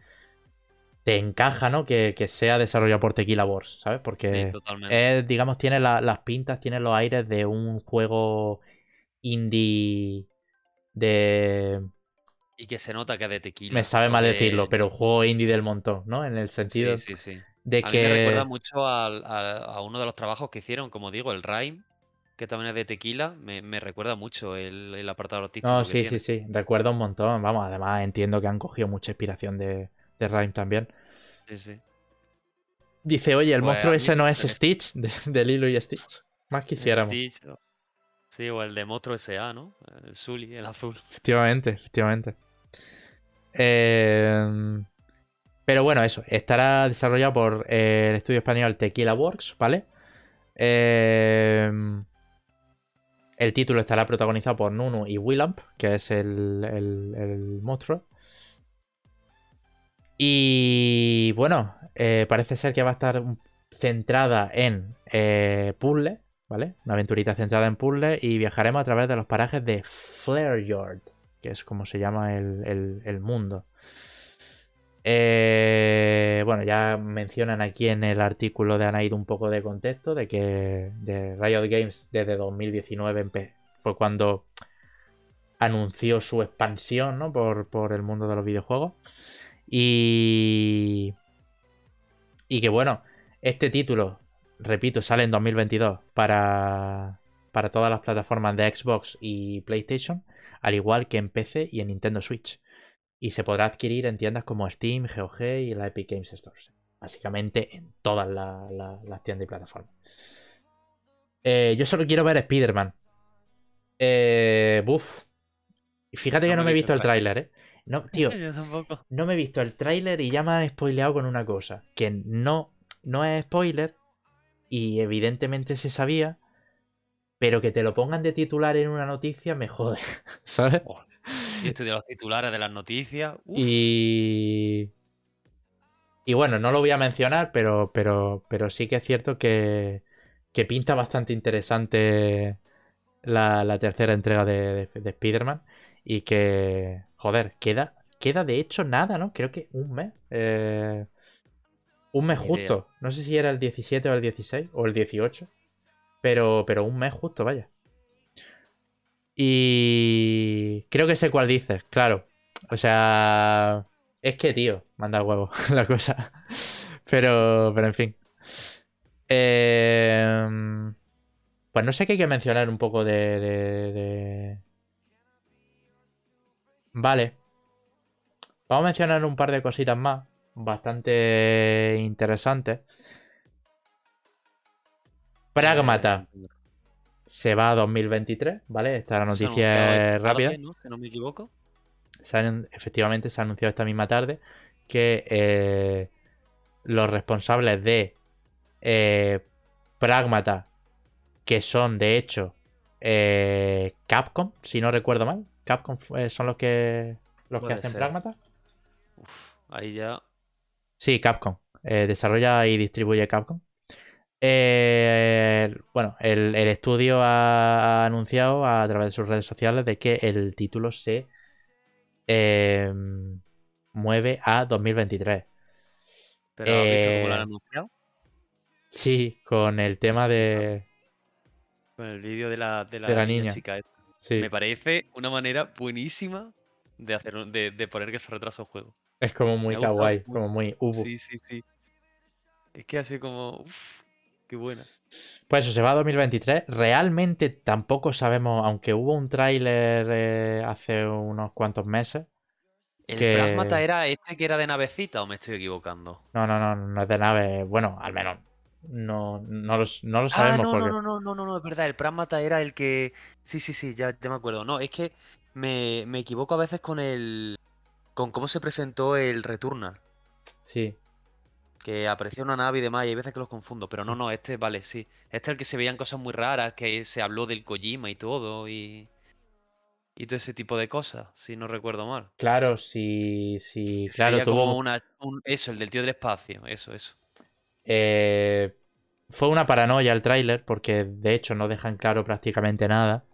te encaja, ¿no? Que, que sea desarrollado por Tequila Wars, ¿sabes? Sí, Porque totalmente. es, digamos, tiene la- las pintas, tiene los aires de un juego indie de... Y que se nota que es de tequila. Me sabe mal decirlo, pero juego indie del montón, ¿no? En el sentido Sí, sí, sí. de A mí me que... recuerda mucho a, a uno de los trabajos que hicieron, como digo, el Rhyme, que también es de tequila. Me, me recuerda mucho el, el apartado artístico No, que sí, sí, sí, recuerdo un montón. Vamos, además entiendo que han cogido mucha inspiración de, de Rhyme también. Sí, sí. Dice, oye, el Pues monstruo ese no es Stitch, de, de Lilo y Stitch. Más quisiéramos. Stitch, Sí, o el de Monstruo S.A., ¿no? El Zully, el azul. Efectivamente, efectivamente. Eh, pero bueno, eso. Estará desarrollado por eh, el estudio español Tequila Works, ¿vale? Eh, el título estará protagonizado por Nunu y Willamp, que es el, el- el monstruo. Y bueno, eh, parece ser que va a estar centrada en eh, puzzle, ¿vale? Una aventurita centrada en puzzle y viajaremos a través de los parajes de Flare que es como se llama el, el- mundo. Eh, bueno, ya mencionan aquí en el artículo de Anaid un poco de contexto de que de Riot Games desde 2019 empe- fue cuando anunció su expansión ¿no? por, por el mundo de los videojuegos. Y. Y que bueno, este título, repito, sale en 2022 para, para todas las plataformas de Xbox y PlayStation, al igual que en PC y en Nintendo Switch. Y se podrá adquirir en tiendas como Steam, GOG y la Epic Games Store. Básicamente en todas la- la- las tiendas y plataformas. Eh, yo solo quiero ver Spider-Man. Eh, buf. Fíjate que no, me he visto el tráiler, ¿eh? No, tío, Yo tampoco. no me he visto el tráiler y ya me han spoileado con una cosa. Que no, no es spoiler. Y evidentemente se sabía. Pero que te lo pongan de titular en una noticia me jode. ¿Sabes? Esto de los titulares de las noticias. uf, Y. Y bueno, no lo voy a mencionar, pero, pero, pero sí que es cierto que, que pinta bastante interesante la, la tercera entrega de, de, de Spider-Man. Y que, joder, queda, queda de hecho nada, ¿no? Creo que un mes. eh, un mes Ni justo. No sé si era el 17 o el 16 o el 18. Pero, pero un mes justo, vaya. Y creo que sé cuál dices, claro. O sea, es que, tío, manda huevo la cosa. Pero, pero en fin. Em, pues no sé qué hay que mencionar un poco de, de- de- Vale. Vamos a mencionar un par de cositas más. Bastante interesantes. Pragmata eh, se va a 2023, ¿vale? Esta ha noticia es rápida. tarde, ¿no? Si no me equivoco. se han- efectivamente se ha anunciado esta misma tarde que eh, los responsables de eh, Pragmata, que son de hecho eh, Capcom, si no recuerdo mal, Capcom eh, son los que los que hacen ser. Pragmata. Uf, ahí ya. Sí, Capcom. eh, desarrolla y distribuye Capcom. Eh, bueno, el, el estudio ha anunciado a través de sus redes sociales de que el título se eh, mueve a 2023. Pero ¿has visto cómo lo han anunciado? Sí, con el tema de... Con el vídeo de la, de la, de la niña, niña. chica. Sí, Me parece una manera buenísima de hacer de, de poner que se retrasa un juego. es como muy kawaii, como muy ubu. Sí, sí, sí. Es que así como. Uf, qué buena. Pues eso, se va a 2023. Realmente tampoco sabemos, aunque hubo un tráiler eh, hace unos cuantos meses. ¿El Que- Pragmata era este que era de navecita o me estoy equivocando? No, no, no, no es de nave. Bueno, al menos no, no, lo, no lo Ah, sabemos no, porque... no, no, no, no, no, no, es verdad. El Pragmata era el que. Sí, sí, sí, ya, ya me acuerdo. No, es que me, me equivoco a veces con el. con cómo se presentó el Returnal. Sí. Que aparecía una nave y demás, y hay veces que los confundo, pero no, no, este, vale, sí. Este es el que se veían cosas muy raras, que se habló del Kojima y todo, y. Y todo ese tipo de cosas, si no recuerdo mal. Claro, sí, sí, claro, sería tuvo... como una, un- eso, el del tío del espacio, eso, eso. Eh, fue una paranoia el tráiler porque de hecho no dejan claro prácticamente nada.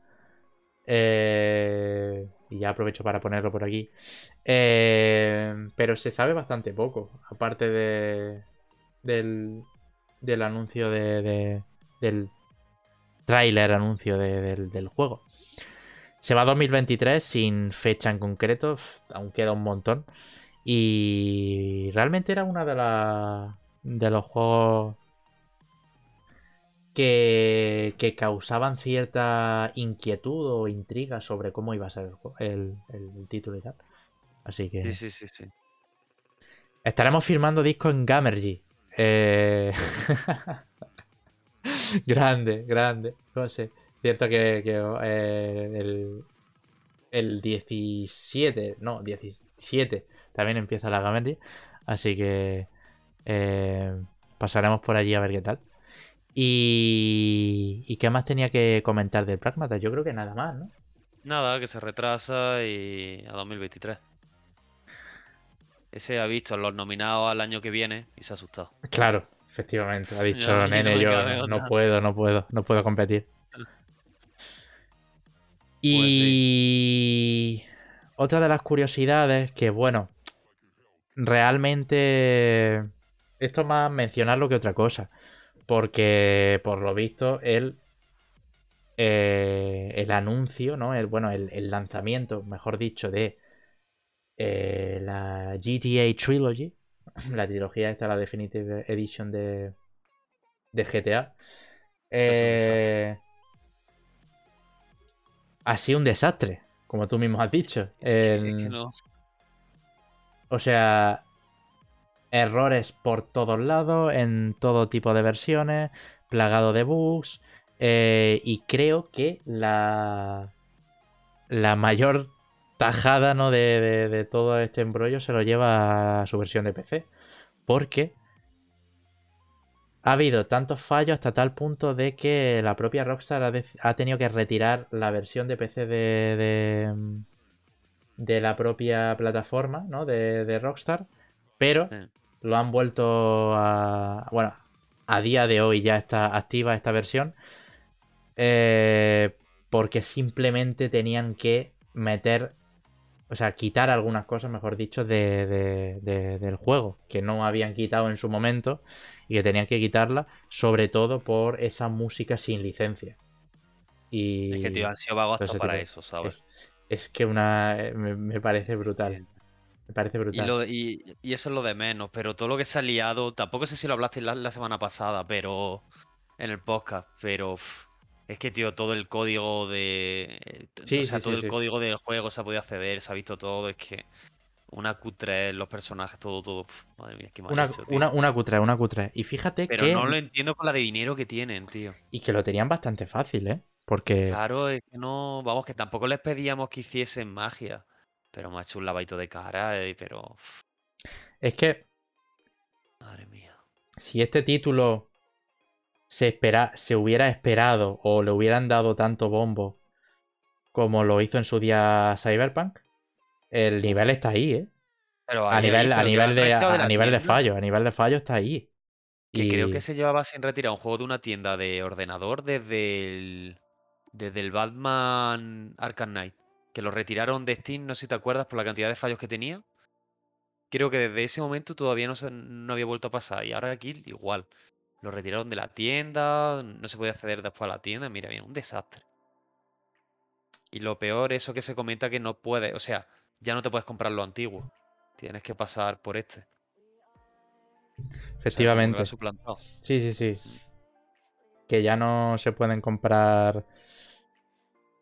Eh, y ya aprovecho para ponerlo por aquí. Eh, pero se sabe bastante poco, aparte de, del, del anuncio de, de- del tráiler anuncio de- del, del juego. Se va a 2023 sin fecha en concreto, aún queda un montón. Y realmente era una de las de los juegos que, que causaban cierta inquietud o intriga sobre cómo iba a ser el, el- el título y tal. Así que Sí, sí, sí, sí. estaremos firmando discos en Gamergy. Eh, grande, grande. No sé. Cierto que, que, eh, el, el 17, no, 17 también empieza la Gamergy. Así que eh, pasaremos por allí a ver qué tal. Y, ¿Y qué más tenía que comentar del Pragmata? Yo creo que nada más, ¿no? Nada, que se retrasa y a 2023. Ese ha visto los nominados al año que viene y se ha asustado. Claro, efectivamente. Ha dicho, nene, yo no otra". puedo, no puedo, no puedo competir. Pues Y otra de las curiosidades que, bueno, realmente esto más mencionarlo que otra cosa. Porque, por lo visto, el, eh, el anuncio, ¿no? El, bueno, el, el lanzamiento, mejor dicho, de eh, la GTA Trilogy, la trilogía esta, la Definitive Edition de, de GTA. Eh, ha sido un desastre, como tú mismo has dicho. Es que- es que El- no. o sea, errores por todos lados, en todo tipo de versiones, plagado de bugs. eh, y creo que la, la mayor tajada ¿no? de, de- todo este embrollo se lo lleva a su versión de PC. Porque ha habido tantos fallos hasta tal punto de que la propia Rockstar ha, tenido que retirar la versión de PC de, de, la propia plataforma ¿no? de Rockstar. Pero Sí. lo han vuelto a... Bueno, a día de hoy ya está activa esta versión. eh, porque simplemente tenían que meter... O sea, quitar algunas cosas, mejor dicho, de, de- de- del juego. Que no habían quitado en su momento. Y que tenían que quitarla. Sobre todo por esa música sin licencia. Y... Es que, tío, han sido vagos ese para eso, ¿sabes? Es que una... eh, Me, me parece brutal. Me parece Y, brutal. lo, y, y eso es lo de menos, pero todo lo que se ha liado, tampoco sé si lo hablaste la, la semana pasada, pero en el podcast, pero es que, tío, todo el código de... eh, Sí, o sea, sí, todo sí, el código del juego se ha podido acceder, se ha visto todo, es que una Q3, los personajes, todo, todo, uf, madre mía, qué mal Una, hecho, tío. una, una cutre, una cutre. Y fíjate Pero que. no lo entiendo con la de dinero que tienen, tío. Y que lo tenían bastante fácil, ¿eh? Porque. Claro, es que no, vamos, que tampoco les pedíamos que hiciesen magia, pero me ha hecho un lavadito de cara, eh, pero... Es que madre mía. si este título se, espera, se hubiera esperado o le hubieran dado tanto bombo como lo hizo en su día Cyberpunk, el nivel está ahí, ¿eh? Pero A nivel, a nivel de, a nivel de fallo, a nivel de fallo está ahí. Que creo Y- que se llevaba sin retirar un juego de una tienda de ordenador desde el. Desde el Batman Arkham Knight. Que lo retiraron de Steam, no sé si te acuerdas, por la cantidad de fallos que tenía. Creo que desde ese momento todavía no, se, no había vuelto a pasar. Y ahora aquí igual. Lo retiraron de la tienda, no se puede acceder después a la tienda. Mira, bien, un desastre. Y lo peor, eso que se comenta que no puedes, o sea, ya no te puedes comprar lo antiguo. Tienes que pasar por este. O sea, Efectivamente. Sí, sí, sí. Que ya no se pueden comprar.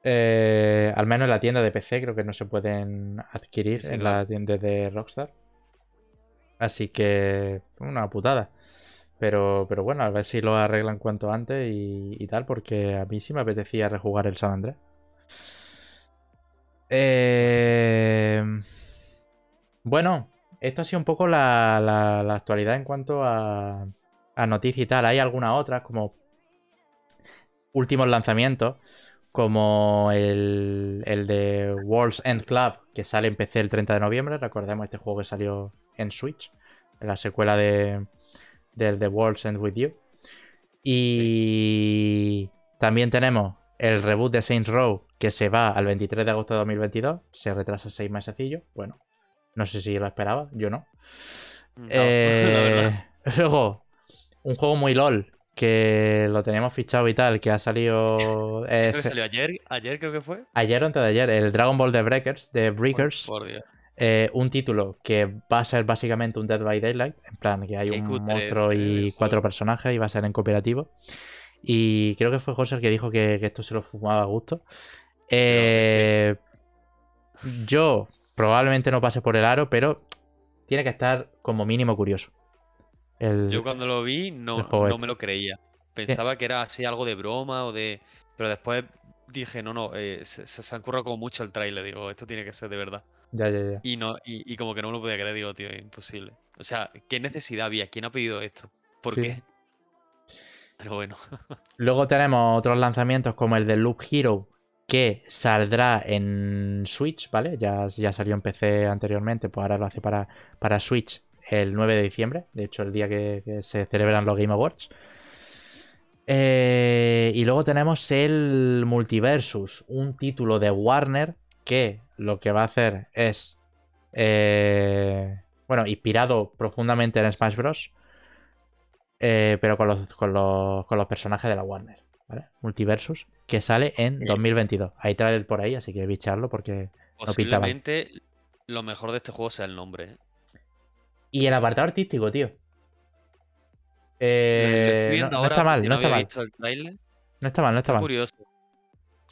Eh, al menos en la tienda de PC, creo que no se pueden adquirir Sí, en claro. la tienda de Rockstar. Así que. Una putada. Pero, pero bueno, a ver si lo arreglan cuanto antes y, y tal, porque a mí sí me apetecía rejugar el San Andrés. Eh, bueno, esto ha sido un poco la, la- la actualidad en cuanto a, a noticias y tal. Hay algunas otras, como últimos lanzamientos, como el, el de World's End Club, que sale en PC el 30 de noviembre. Recordemos este juego que salió en Switch, la secuela de, del The World's End With You. Y también tenemos el reboot de Saints Row, que se va al 23 de agosto de 2022. Se retrasa seis mesecillos. Bueno, no sé si lo esperaba, yo no. No, Eh. Luego, un juego muy LOL, que lo teníamos fichado y tal, que ha salido Creo es- que salió ayer, ayer creo que fue. ayer o antes de ayer, el Dragon Ball de Breakers, de Breakers. Por Dios. eh, un título que va a ser básicamente un Dead by Daylight, en plan que hay Qué un cutre, monstruo eh, y el cuatro personajes y va a ser en cooperativo. Y creo que fue José el que dijo que, que esto se lo fumaba a gusto. Eh, yo probablemente no pase por el aro, pero tiene que estar como mínimo curioso. El- Yo cuando lo vi no, no este. me lo creía. Pensaba que era así algo de broma o de... Pero después dije, no, no, eh, se, se- se han currado como mucho el trailer. Digo, esto tiene que ser de verdad. Ya, ya, ya. Y no y, y como que no me lo podía creer. Digo, tío, es imposible. O sea, ¿qué necesidad había? ¿Quién ha pedido esto? ¿Por Sí. qué? Pero bueno. Luego tenemos otros lanzamientos como el de Loop Hero, que saldrá en Switch, ¿vale? Ya, ya salió en PC anteriormente, pues ahora lo hace para, para Switch el 9 de diciembre, de hecho el día que, que se celebran los Game Awards. Eh, y luego tenemos el Multiversus, un título de Warner que lo que va a hacer es, eh, bueno, inspirado profundamente en Smash Bros. eh, pero con los, con, los, con los personajes de la Warner, ¿vale? Multiversus, que sale en Sí. 2022. Hay trailer por ahí, así que bicharlo porque... No. Posiblemente lo mejor de este juego sea el nombre. ¿Eh? Y el apartado artístico, tío. Eh, no, está mal, no está mal. visto el tráiler. No está mal, no está mal. curioso.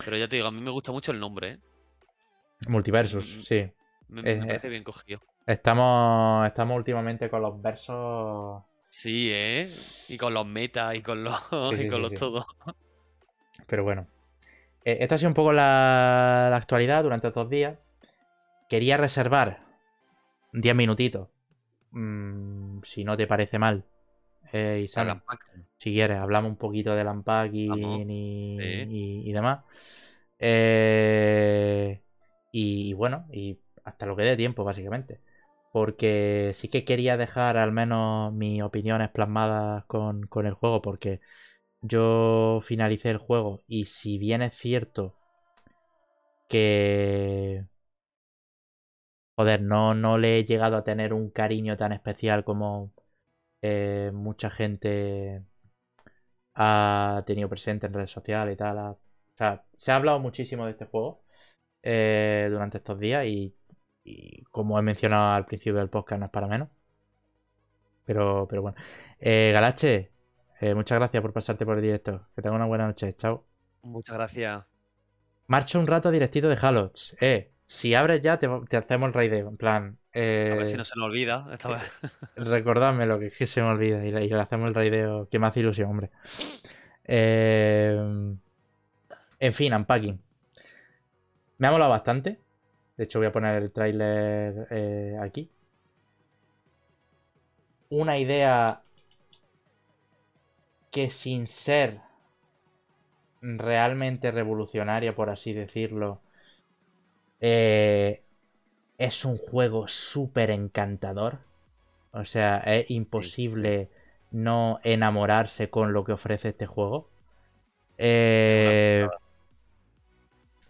Pero ya te digo, a mí me gusta mucho el nombre, ¿eh? Multiversus, Mm, sí. Me, Eh, me parece bien cogido. Estamos, estamos últimamente con los versos. Sí, ¿eh? Y con los metas y con los, Sí, sí, y con sí, los todo. Pero bueno. Eh, esta ha sido un poco la, la actualidad durante estos días. Quería reservar 10 minutitos. Mm, si no te parece mal. Eh, pack. si quieres, hablamos un poquito del Vamos, y, sí. y- y demás. Eh, y, y bueno, y hasta lo que dé tiempo, básicamente. Porque sí que quería dejar al menos mis opiniones plasmadas con, con el juego, porque yo finalicé el juego y si bien es cierto que... Joder, no, no le he llegado a tener un cariño tan especial como eh, mucha gente ha tenido presente en redes sociales y tal. O sea, se ha hablado muchísimo de este juego eh, durante estos días y, y como he mencionado al principio del podcast no es para menos. Pero, pero bueno. Eh, Galache, eh, muchas gracias por pasarte por el directo. Que tenga una buena noche. Chao. Muchas gracias. Marcho un rato directito de Halots. Eh, si abres ya te, te hacemos el raideo. En plan, A ver si eh, no se nos olvida esta vez. Recordádmelo, que es que se me olvida y le, y le hacemos el raideo que me hace ilusión, hombre. Eh, en fin, unpacking. Me ha molado bastante. De hecho, voy a poner el tráiler eh, aquí. Una idea que sin ser realmente revolucionaria, por así decirlo, eh, es un juego súper encantador. O sea, es imposible no enamorarse con lo que ofrece este juego. Eh,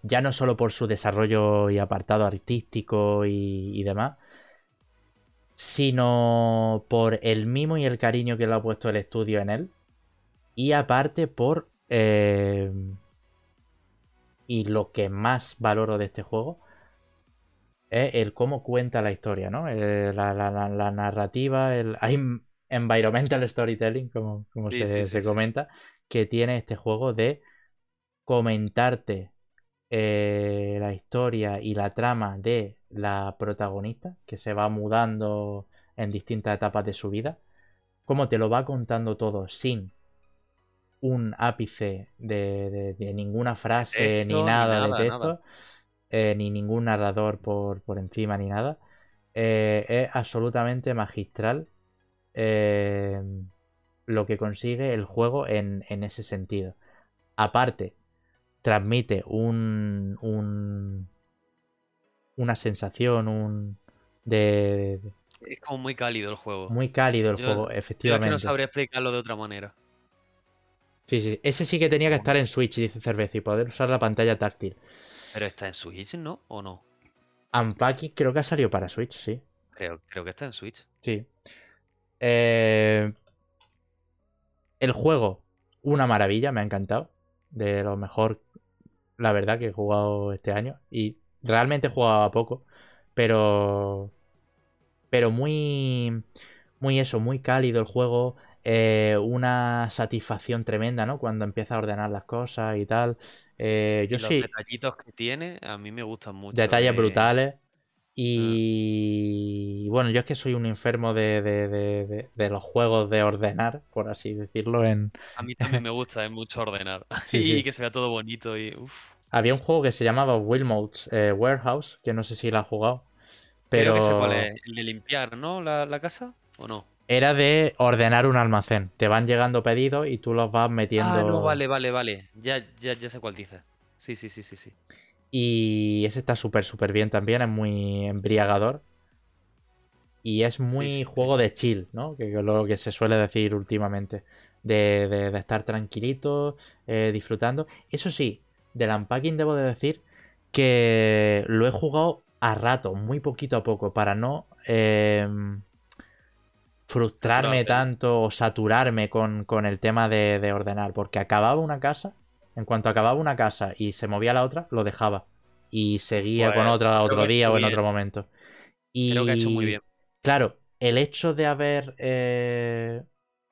ya no solo por su desarrollo y apartado artístico y, y demás, sino por el mimo y el cariño que le ha puesto el estudio en él. Y aparte por... eh, y lo que más valoro de este juego es el cómo cuenta la historia, ¿no? Eh, la, la- la- la narrativa, el hay environmental storytelling, como, como Sí, se, sí, se sí. comenta, que tiene este juego de comentarte eh, la historia y la trama de la protagonista, que se va mudando en distintas etapas de su vida, cómo te lo va contando todo sin un ápice de, de- de ninguna frase Texto, ni ni nada, de nada. Eh, ni ningún narrador por, por encima ni nada. eh, es absolutamente magistral eh, lo que consigue el juego en, en ese sentido. Aparte, transmite un, un una sensación, un de, Es como muy cálido el juego. muy cálido el Yo- juego, Yo es efectivamente. que no sabría explicarlo de otra manera. Sí, sí, ese sí que tenía que estar en Switch, dice Cerveza, y poder usar la pantalla táctil. Pero está en Switch, ¿no? ¿O no? Unpacking creo que ha salido para Switch, sí. Creo, creo que está en Switch. Sí. Eh, el juego, una maravilla, me ha encantado. De lo mejor, la verdad, que he jugado este año. Y realmente he jugado a poco. Pero. Pero muy. Muy eso, muy cálido el juego. eh, una satisfacción tremenda, ¿no? Cuando empieza a ordenar las cosas y tal. Eh, yo y los sí. detallitos que tiene a mí me gustan mucho. Detalles de- brutales. Y bueno, yo es que soy un enfermo de, de- de- los juegos de ordenar, por así decirlo. En... A mí también me gusta, es mucho ordenar. Sí, y sí. que se vea todo bonito y uf. Había un juego que se llamaba Wilmot's eh, Warehouse, que no sé si lo has jugado. Creo Pero que sé cuál es. El de limpiar, ¿no? La, la casa, ¿o no? Era de ordenar un almacén. Te van llegando pedidos y tú los vas metiendo. Ah, no, vale, vale, vale. Ya, ya, ya sé cuál dices. Sí, sí, sí, sí, sí. Y ese está súper, súper bien también, es muy embriagador. Y es muy sí, sí. juego de chill, ¿no? Que es lo que se suele decir últimamente. De, de- de estar tranquilito, eh, disfrutando. Eso sí, del unpacking debo de decir que lo he jugado a rato, muy poquito a poco, para no eh, frustrarme tanto o saturarme con, con el tema de, de ordenar. Porque acababa una casa, en cuanto acababa una casa y se movía la otra, lo dejaba. Y seguía Pues, con otra creo otro día o en bien. otro momento. Y Creo que ha hecho muy bien. Claro, el hecho de haber eh,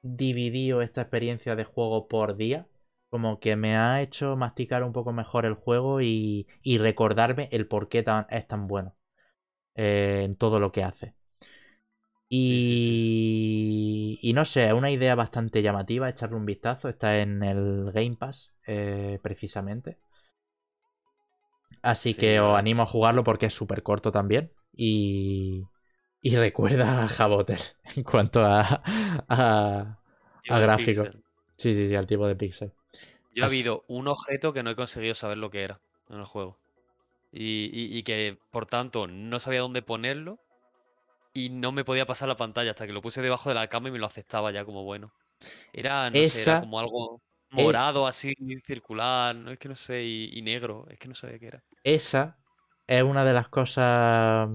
dividido esta experiencia de juego por día, como que me ha hecho masticar un poco mejor el juego y, y recordarme el por qué tan- es tan bueno eh, en todo lo que hace. Sí, sí, sí, Y, y no sé, es una idea bastante llamativa, echarle un vistazo. Está en el Game Pass, eh, precisamente. Así Sí, que os animo a jugarlo porque es súper corto también. Y, y recuerda a Jaboter en cuanto a, a, a de gráfico. pixel. Sí, sí, sí, al tipo de pixel. Yo ha Así- habido un objeto que no he conseguido saber lo que era en el juego. Y, y- y que, por tanto, no sabía dónde ponerlo. Y no me podía pasar la pantalla hasta que lo puse debajo de la cama y me lo aceptaba ya como bueno. Era, no sé, era como algo morado, así, circular, no es que no sé, y, y negro, es que no sabía qué era. Esa es una de las cosas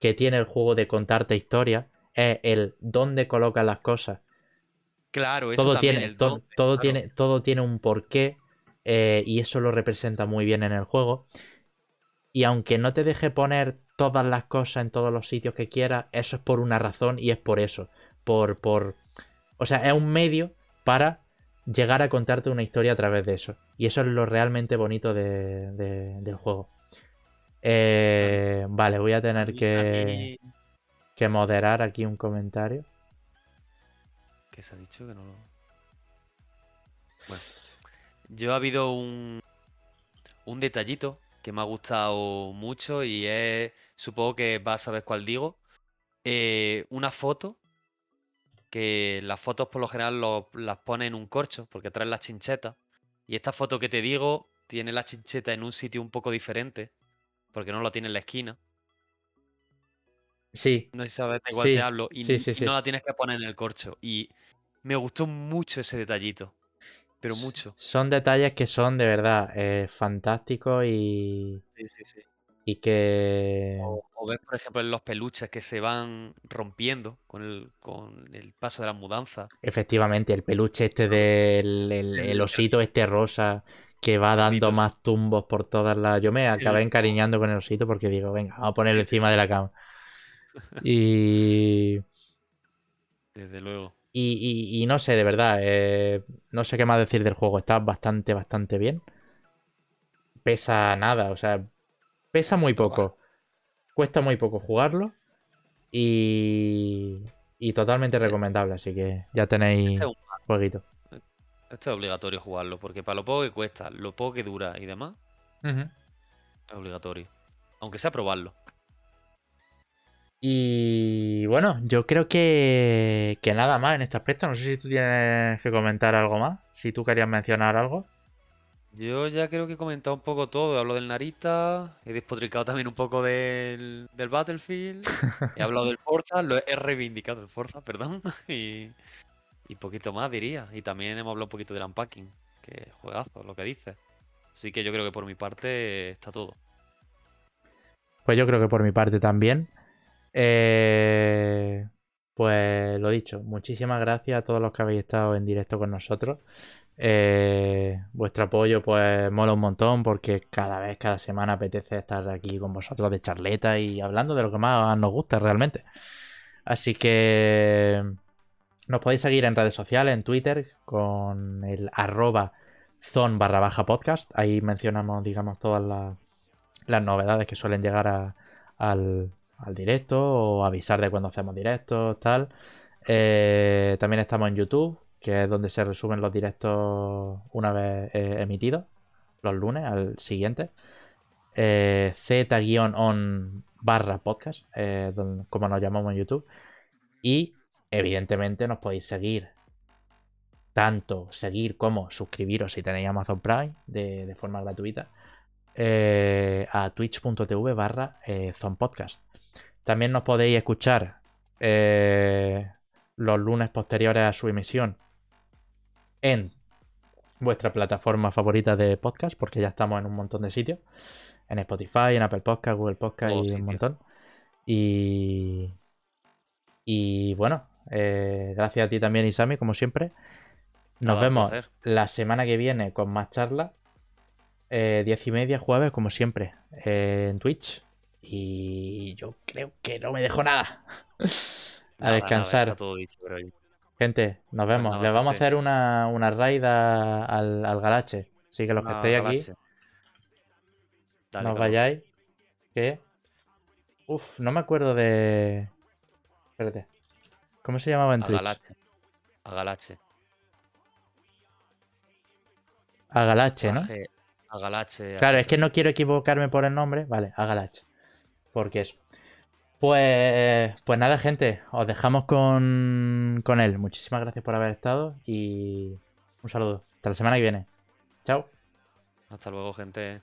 que tiene el juego de contarte historia. Es el dónde colocas las cosas. Claro, eso todo también, tiene, el todo, claro. tiene, todo tiene un porqué eh, y eso lo representa muy bien en el juego. Y aunque no te deje poner todas las cosas en todos los sitios que quieras, eso es por una razón y es por eso. Por, por... O sea, es un medio para llegar a contarte una historia a través de eso. Y eso es lo realmente bonito de- de- del juego. Eh, vale, voy a tener que, que moderar aquí un comentario. ¿Qué se ha dicho? Que no lo... Bueno, yo ha habido un, un detallito que me ha gustado mucho y es, supongo que vas a saber cuál digo, eh, una foto, que las fotos por lo general lo- las pone en un corcho porque traen las chinchetas, y esta foto que te digo tiene la chincheta en un sitio un poco diferente, porque no la tiene en la esquina, Sí, no sé si sabes de cuál Sí, te hablo, y, sí, n- sí, y sí. no la tienes que poner en el corcho, y me gustó mucho ese detallito, pero mucho. Son detalles que son de verdad eh, fantásticos y, Sí, sí, sí. y que... O, o ves, por ejemplo, en los peluches que se van rompiendo con el, con el paso de la mudanza. Efectivamente, el peluche este del el, osito este rosa que va dando más tumbos por todas las... Yo me acabé encariñando con el osito porque digo, venga, vamos a ponerlo encima de la cama. Y... Desde luego. Y, y- y no sé, de verdad, eh, no sé qué más decir del juego. Está bastante, bastante bien. Pesa nada, o sea, pesa muy poco. Cuesta muy poco jugarlo. Y, y totalmente recomendable, así que ya tenéis Este jueguito. este es obligatorio jugarlo, porque para lo poco que cuesta, lo poco que dura y demás, es obligatorio. Aunque sea probarlo. Y bueno, yo creo que, que nada más en este aspecto. No sé si tú tienes que comentar algo más, si tú querías mencionar algo. Yo ya creo que he comentado un poco todo. Hablo del Narita, he despotricado también un poco del, del Battlefield, he hablado del Forza, lo he reivindicado el Forza, perdón, y, y poquito más diría. Y también hemos hablado un poquito del Unpacking, que juegazo, lo que dices. Así que yo creo que por mi parte está todo. Pues yo creo que por mi parte también. Eh, pues lo dicho, muchísimas gracias a todos los que habéis estado en directo con nosotros. Eh, vuestro apoyo pues mola un montón porque cada vez, cada semana apetece estar aquí con vosotros de charleta y hablando de lo que más nos gusta realmente. Así que nos podéis seguir en redes sociales, en Twitter, con el arroba baja podcast. Ahí mencionamos, digamos, todas las, novedades que suelen llegar al, directo o avisar de cuando hacemos directos, tal. Eh, también estamos en YouTube, que es donde se resumen los directos una vez eh, emitidos, los lunes al siguiente. Eh, Z-on barra podcast, como nos llamamos en YouTube. Y evidentemente nos podéis seguir tanto seguir como suscribiros si tenéis Amazon Prime de, forma gratuita eh, a twitch.tv barra eh, zonpodcast. También nos podéis escuchar eh, los lunes posteriores a su emisión en vuestra plataforma favorita de podcast, porque ya estamos en un montón de sitios. En Spotify, en Apple Podcast, Google Podcast y un montón. Y, y bueno, gracias a ti también, Isami, como siempre. Nos vemos la semana que viene con más charlas. Eh, diez y media, jueves, como siempre, eh, en Twitch. Y yo creo que no me dejo nada. a descansar. Gente, nos vemos. Les vamos a hacer una, una raid al, al, Galache. Así que los que estéis aquí, no os vayáis. ¿Qué? Uf, no me acuerdo de. Espérate. ¿Cómo se llamaba en Twitch? Galache. A Galache. Agalache, ¿no? Agalache. Claro, es que no quiero equivocarme por el nombre. Vale, Agalache. Porque es. Pues, pues nada, gente, os dejamos con, con él. Muchísimas gracias por haber estado y un saludo. Hasta la semana que viene. Chao. Hasta luego, gente.